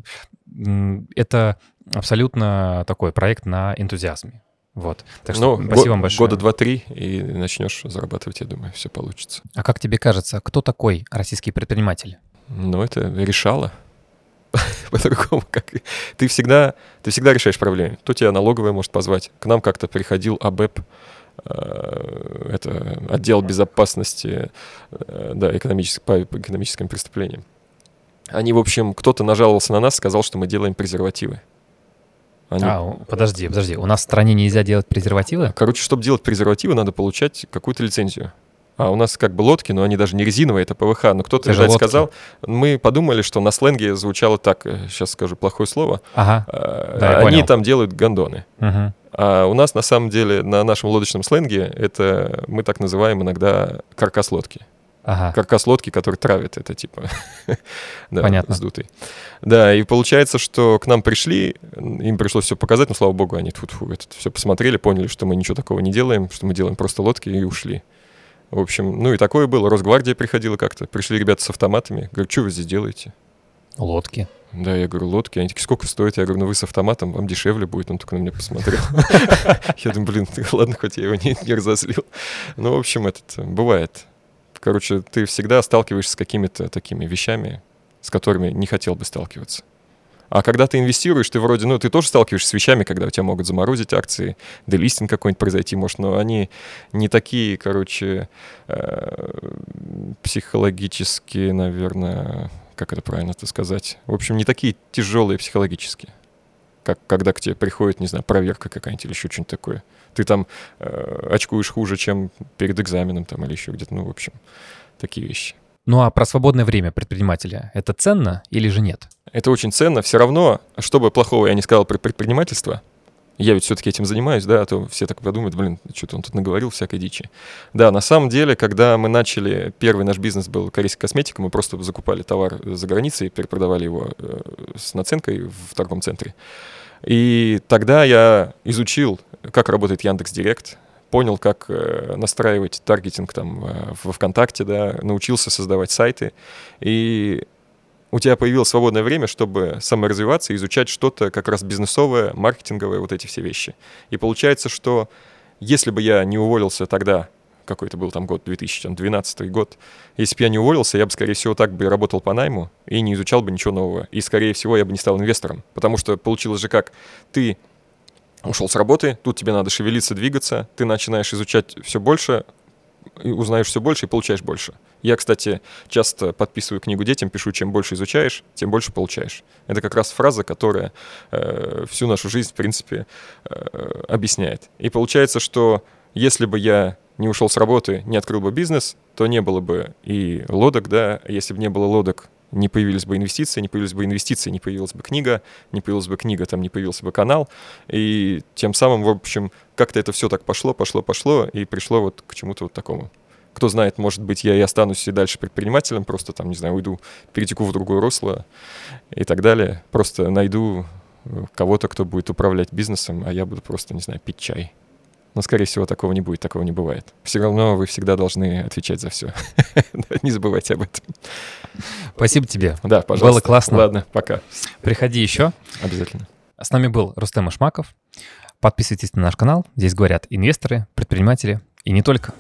это абсолютно такой проект на энтузиазме. Вот. Так что ну, спасибо вам большое. Года два-три, и начнешь зарабатывать, я думаю, все получится. А как тебе кажется, кто такой российский предприниматель? Ну, это решало. По-другому, как ты всегда, ты всегда решаешь проблемы. То тебя налоговая может позвать. К нам как-то приходил АБЭП, э, это отдел безопасности, э, да, экономических, по экономическим преступлениям. Они, в общем, кто-то нажаловался на нас, сказал, что мы делаем презервативы. Они- А, подожди, подожди. У нас в стране нельзя делать презервативы? Короче, чтобы делать презервативы, надо получать какую-то лицензию. А у нас как бы лодки, но они даже не резиновые, это ПВХ. Но кто-то, лодки. сказал, мы подумали, что на сленге звучало так, сейчас скажу плохое слово, Ага. а, Да, они понял. там делают гондоны. Мгм. А у нас на самом деле на нашем лодочном сленге это мы так называем иногда каркас лодки. Ага. Каркас лодки, который травит, это типа да, Понятно. сдутый. Да, и получается, что к нам пришли, им пришлось все показать, но слава богу, они тут все посмотрели, поняли, что мы ничего такого не делаем, что мы делаем просто лодки и ушли. В общем, ну и такое было. Росгвардия приходила как-то. Пришли ребята с автоматами. Говорю, что вы здесь делаете? Лодки. Да, я говорю, лодки. Они такие, сколько стоит? Я говорю, ну вы с автоматом, вам дешевле будет. Он только на меня посмотрел. Я думаю, блин, ладно, хоть я его не, не разозлил. Ну, в общем, этот, э, бывает. Короче, ты всегда сталкиваешься с какими-то такими вещами, с которыми не хотел бы сталкиваться. А когда ты инвестируешь, ты вроде, ну, ты тоже сталкиваешься с вещами, когда у тебя могут заморозить акции, делистинг какой-нибудь произойти может, но они не такие, короче, э, психологически, наверное, как это правильно это сказать? В общем, не такие тяжелые психологически, как когда к тебе приходит, не знаю, проверка какая-нибудь или еще что-нибудь такое. Ты там э, очкуешь хуже, чем перед экзаменом там или еще где-то, ну, в общем, такие вещи. Ну а про свободное время предпринимателя это ценно или же нет? Это очень ценно. Все равно, что бы плохого я не сказал про предпринимательство, я ведь все-таки этим занимаюсь, да, а то все так подумают, блин, что-то он тут наговорил всякой дичи. Да, на самом деле, когда мы начали, первый наш бизнес был корейская косметика, мы просто закупали товар за границей и перепродавали его э, с наценкой в торговом центре. И тогда я изучил, как работает Яндекс Директ, понял, как э, настраивать таргетинг там э, во ВКонтакте, да, научился создавать сайты. И у тебя появилось свободное время, чтобы саморазвиваться изучать что-то как раз бизнесовое, маркетинговое, вот эти все вещи. И получается, что если бы я не уволился тогда, какой это был там год, 2012 год, если бы я не уволился, я бы, скорее всего, так бы работал по найму и не изучал бы ничего нового. И, скорее всего, я бы не стал инвестором. Потому что получилось же как, ты ушел с работы, тут тебе надо шевелиться, двигаться, ты начинаешь изучать все больше, и узнаешь все больше и получаешь больше. Я, кстати, часто подписываю книгу детям, пишу, чем больше изучаешь, тем больше получаешь. Это как раз фраза, которая э, всю нашу жизнь, в принципе, э, объясняет. И получается, что если бы я не ушел с работы, не открыл бы бизнес, то не было бы и лодок, да, если бы не было лодок, не появились бы инвестиции, не появились бы инвестиции, не появилась бы книга, не появилась бы книга, там не появился бы канал, и тем самым, в общем, как-то это все так пошло, пошло, пошло, и пришло вот к чему-то вот такому. Кто знает, может быть, я и останусь и дальше предпринимателем, просто там, не знаю, уйду, перетеку в другое русло и так далее. Просто найду э, кого-то, кто будет управлять бизнесом, а я буду просто, не знаю, пить чай. Но, скорее всего, такого не будет, такого не бывает. Все равно вы всегда должны отвечать за все. Не забывайте об этом. Спасибо тебе. Да, пожалуйста. классно. Ладно, пока. Приходи еще. Обязательно. С нами был Рустем Ишмаков. Подписывайтесь на наш канал. Здесь говорят инвесторы, предприниматели и не только.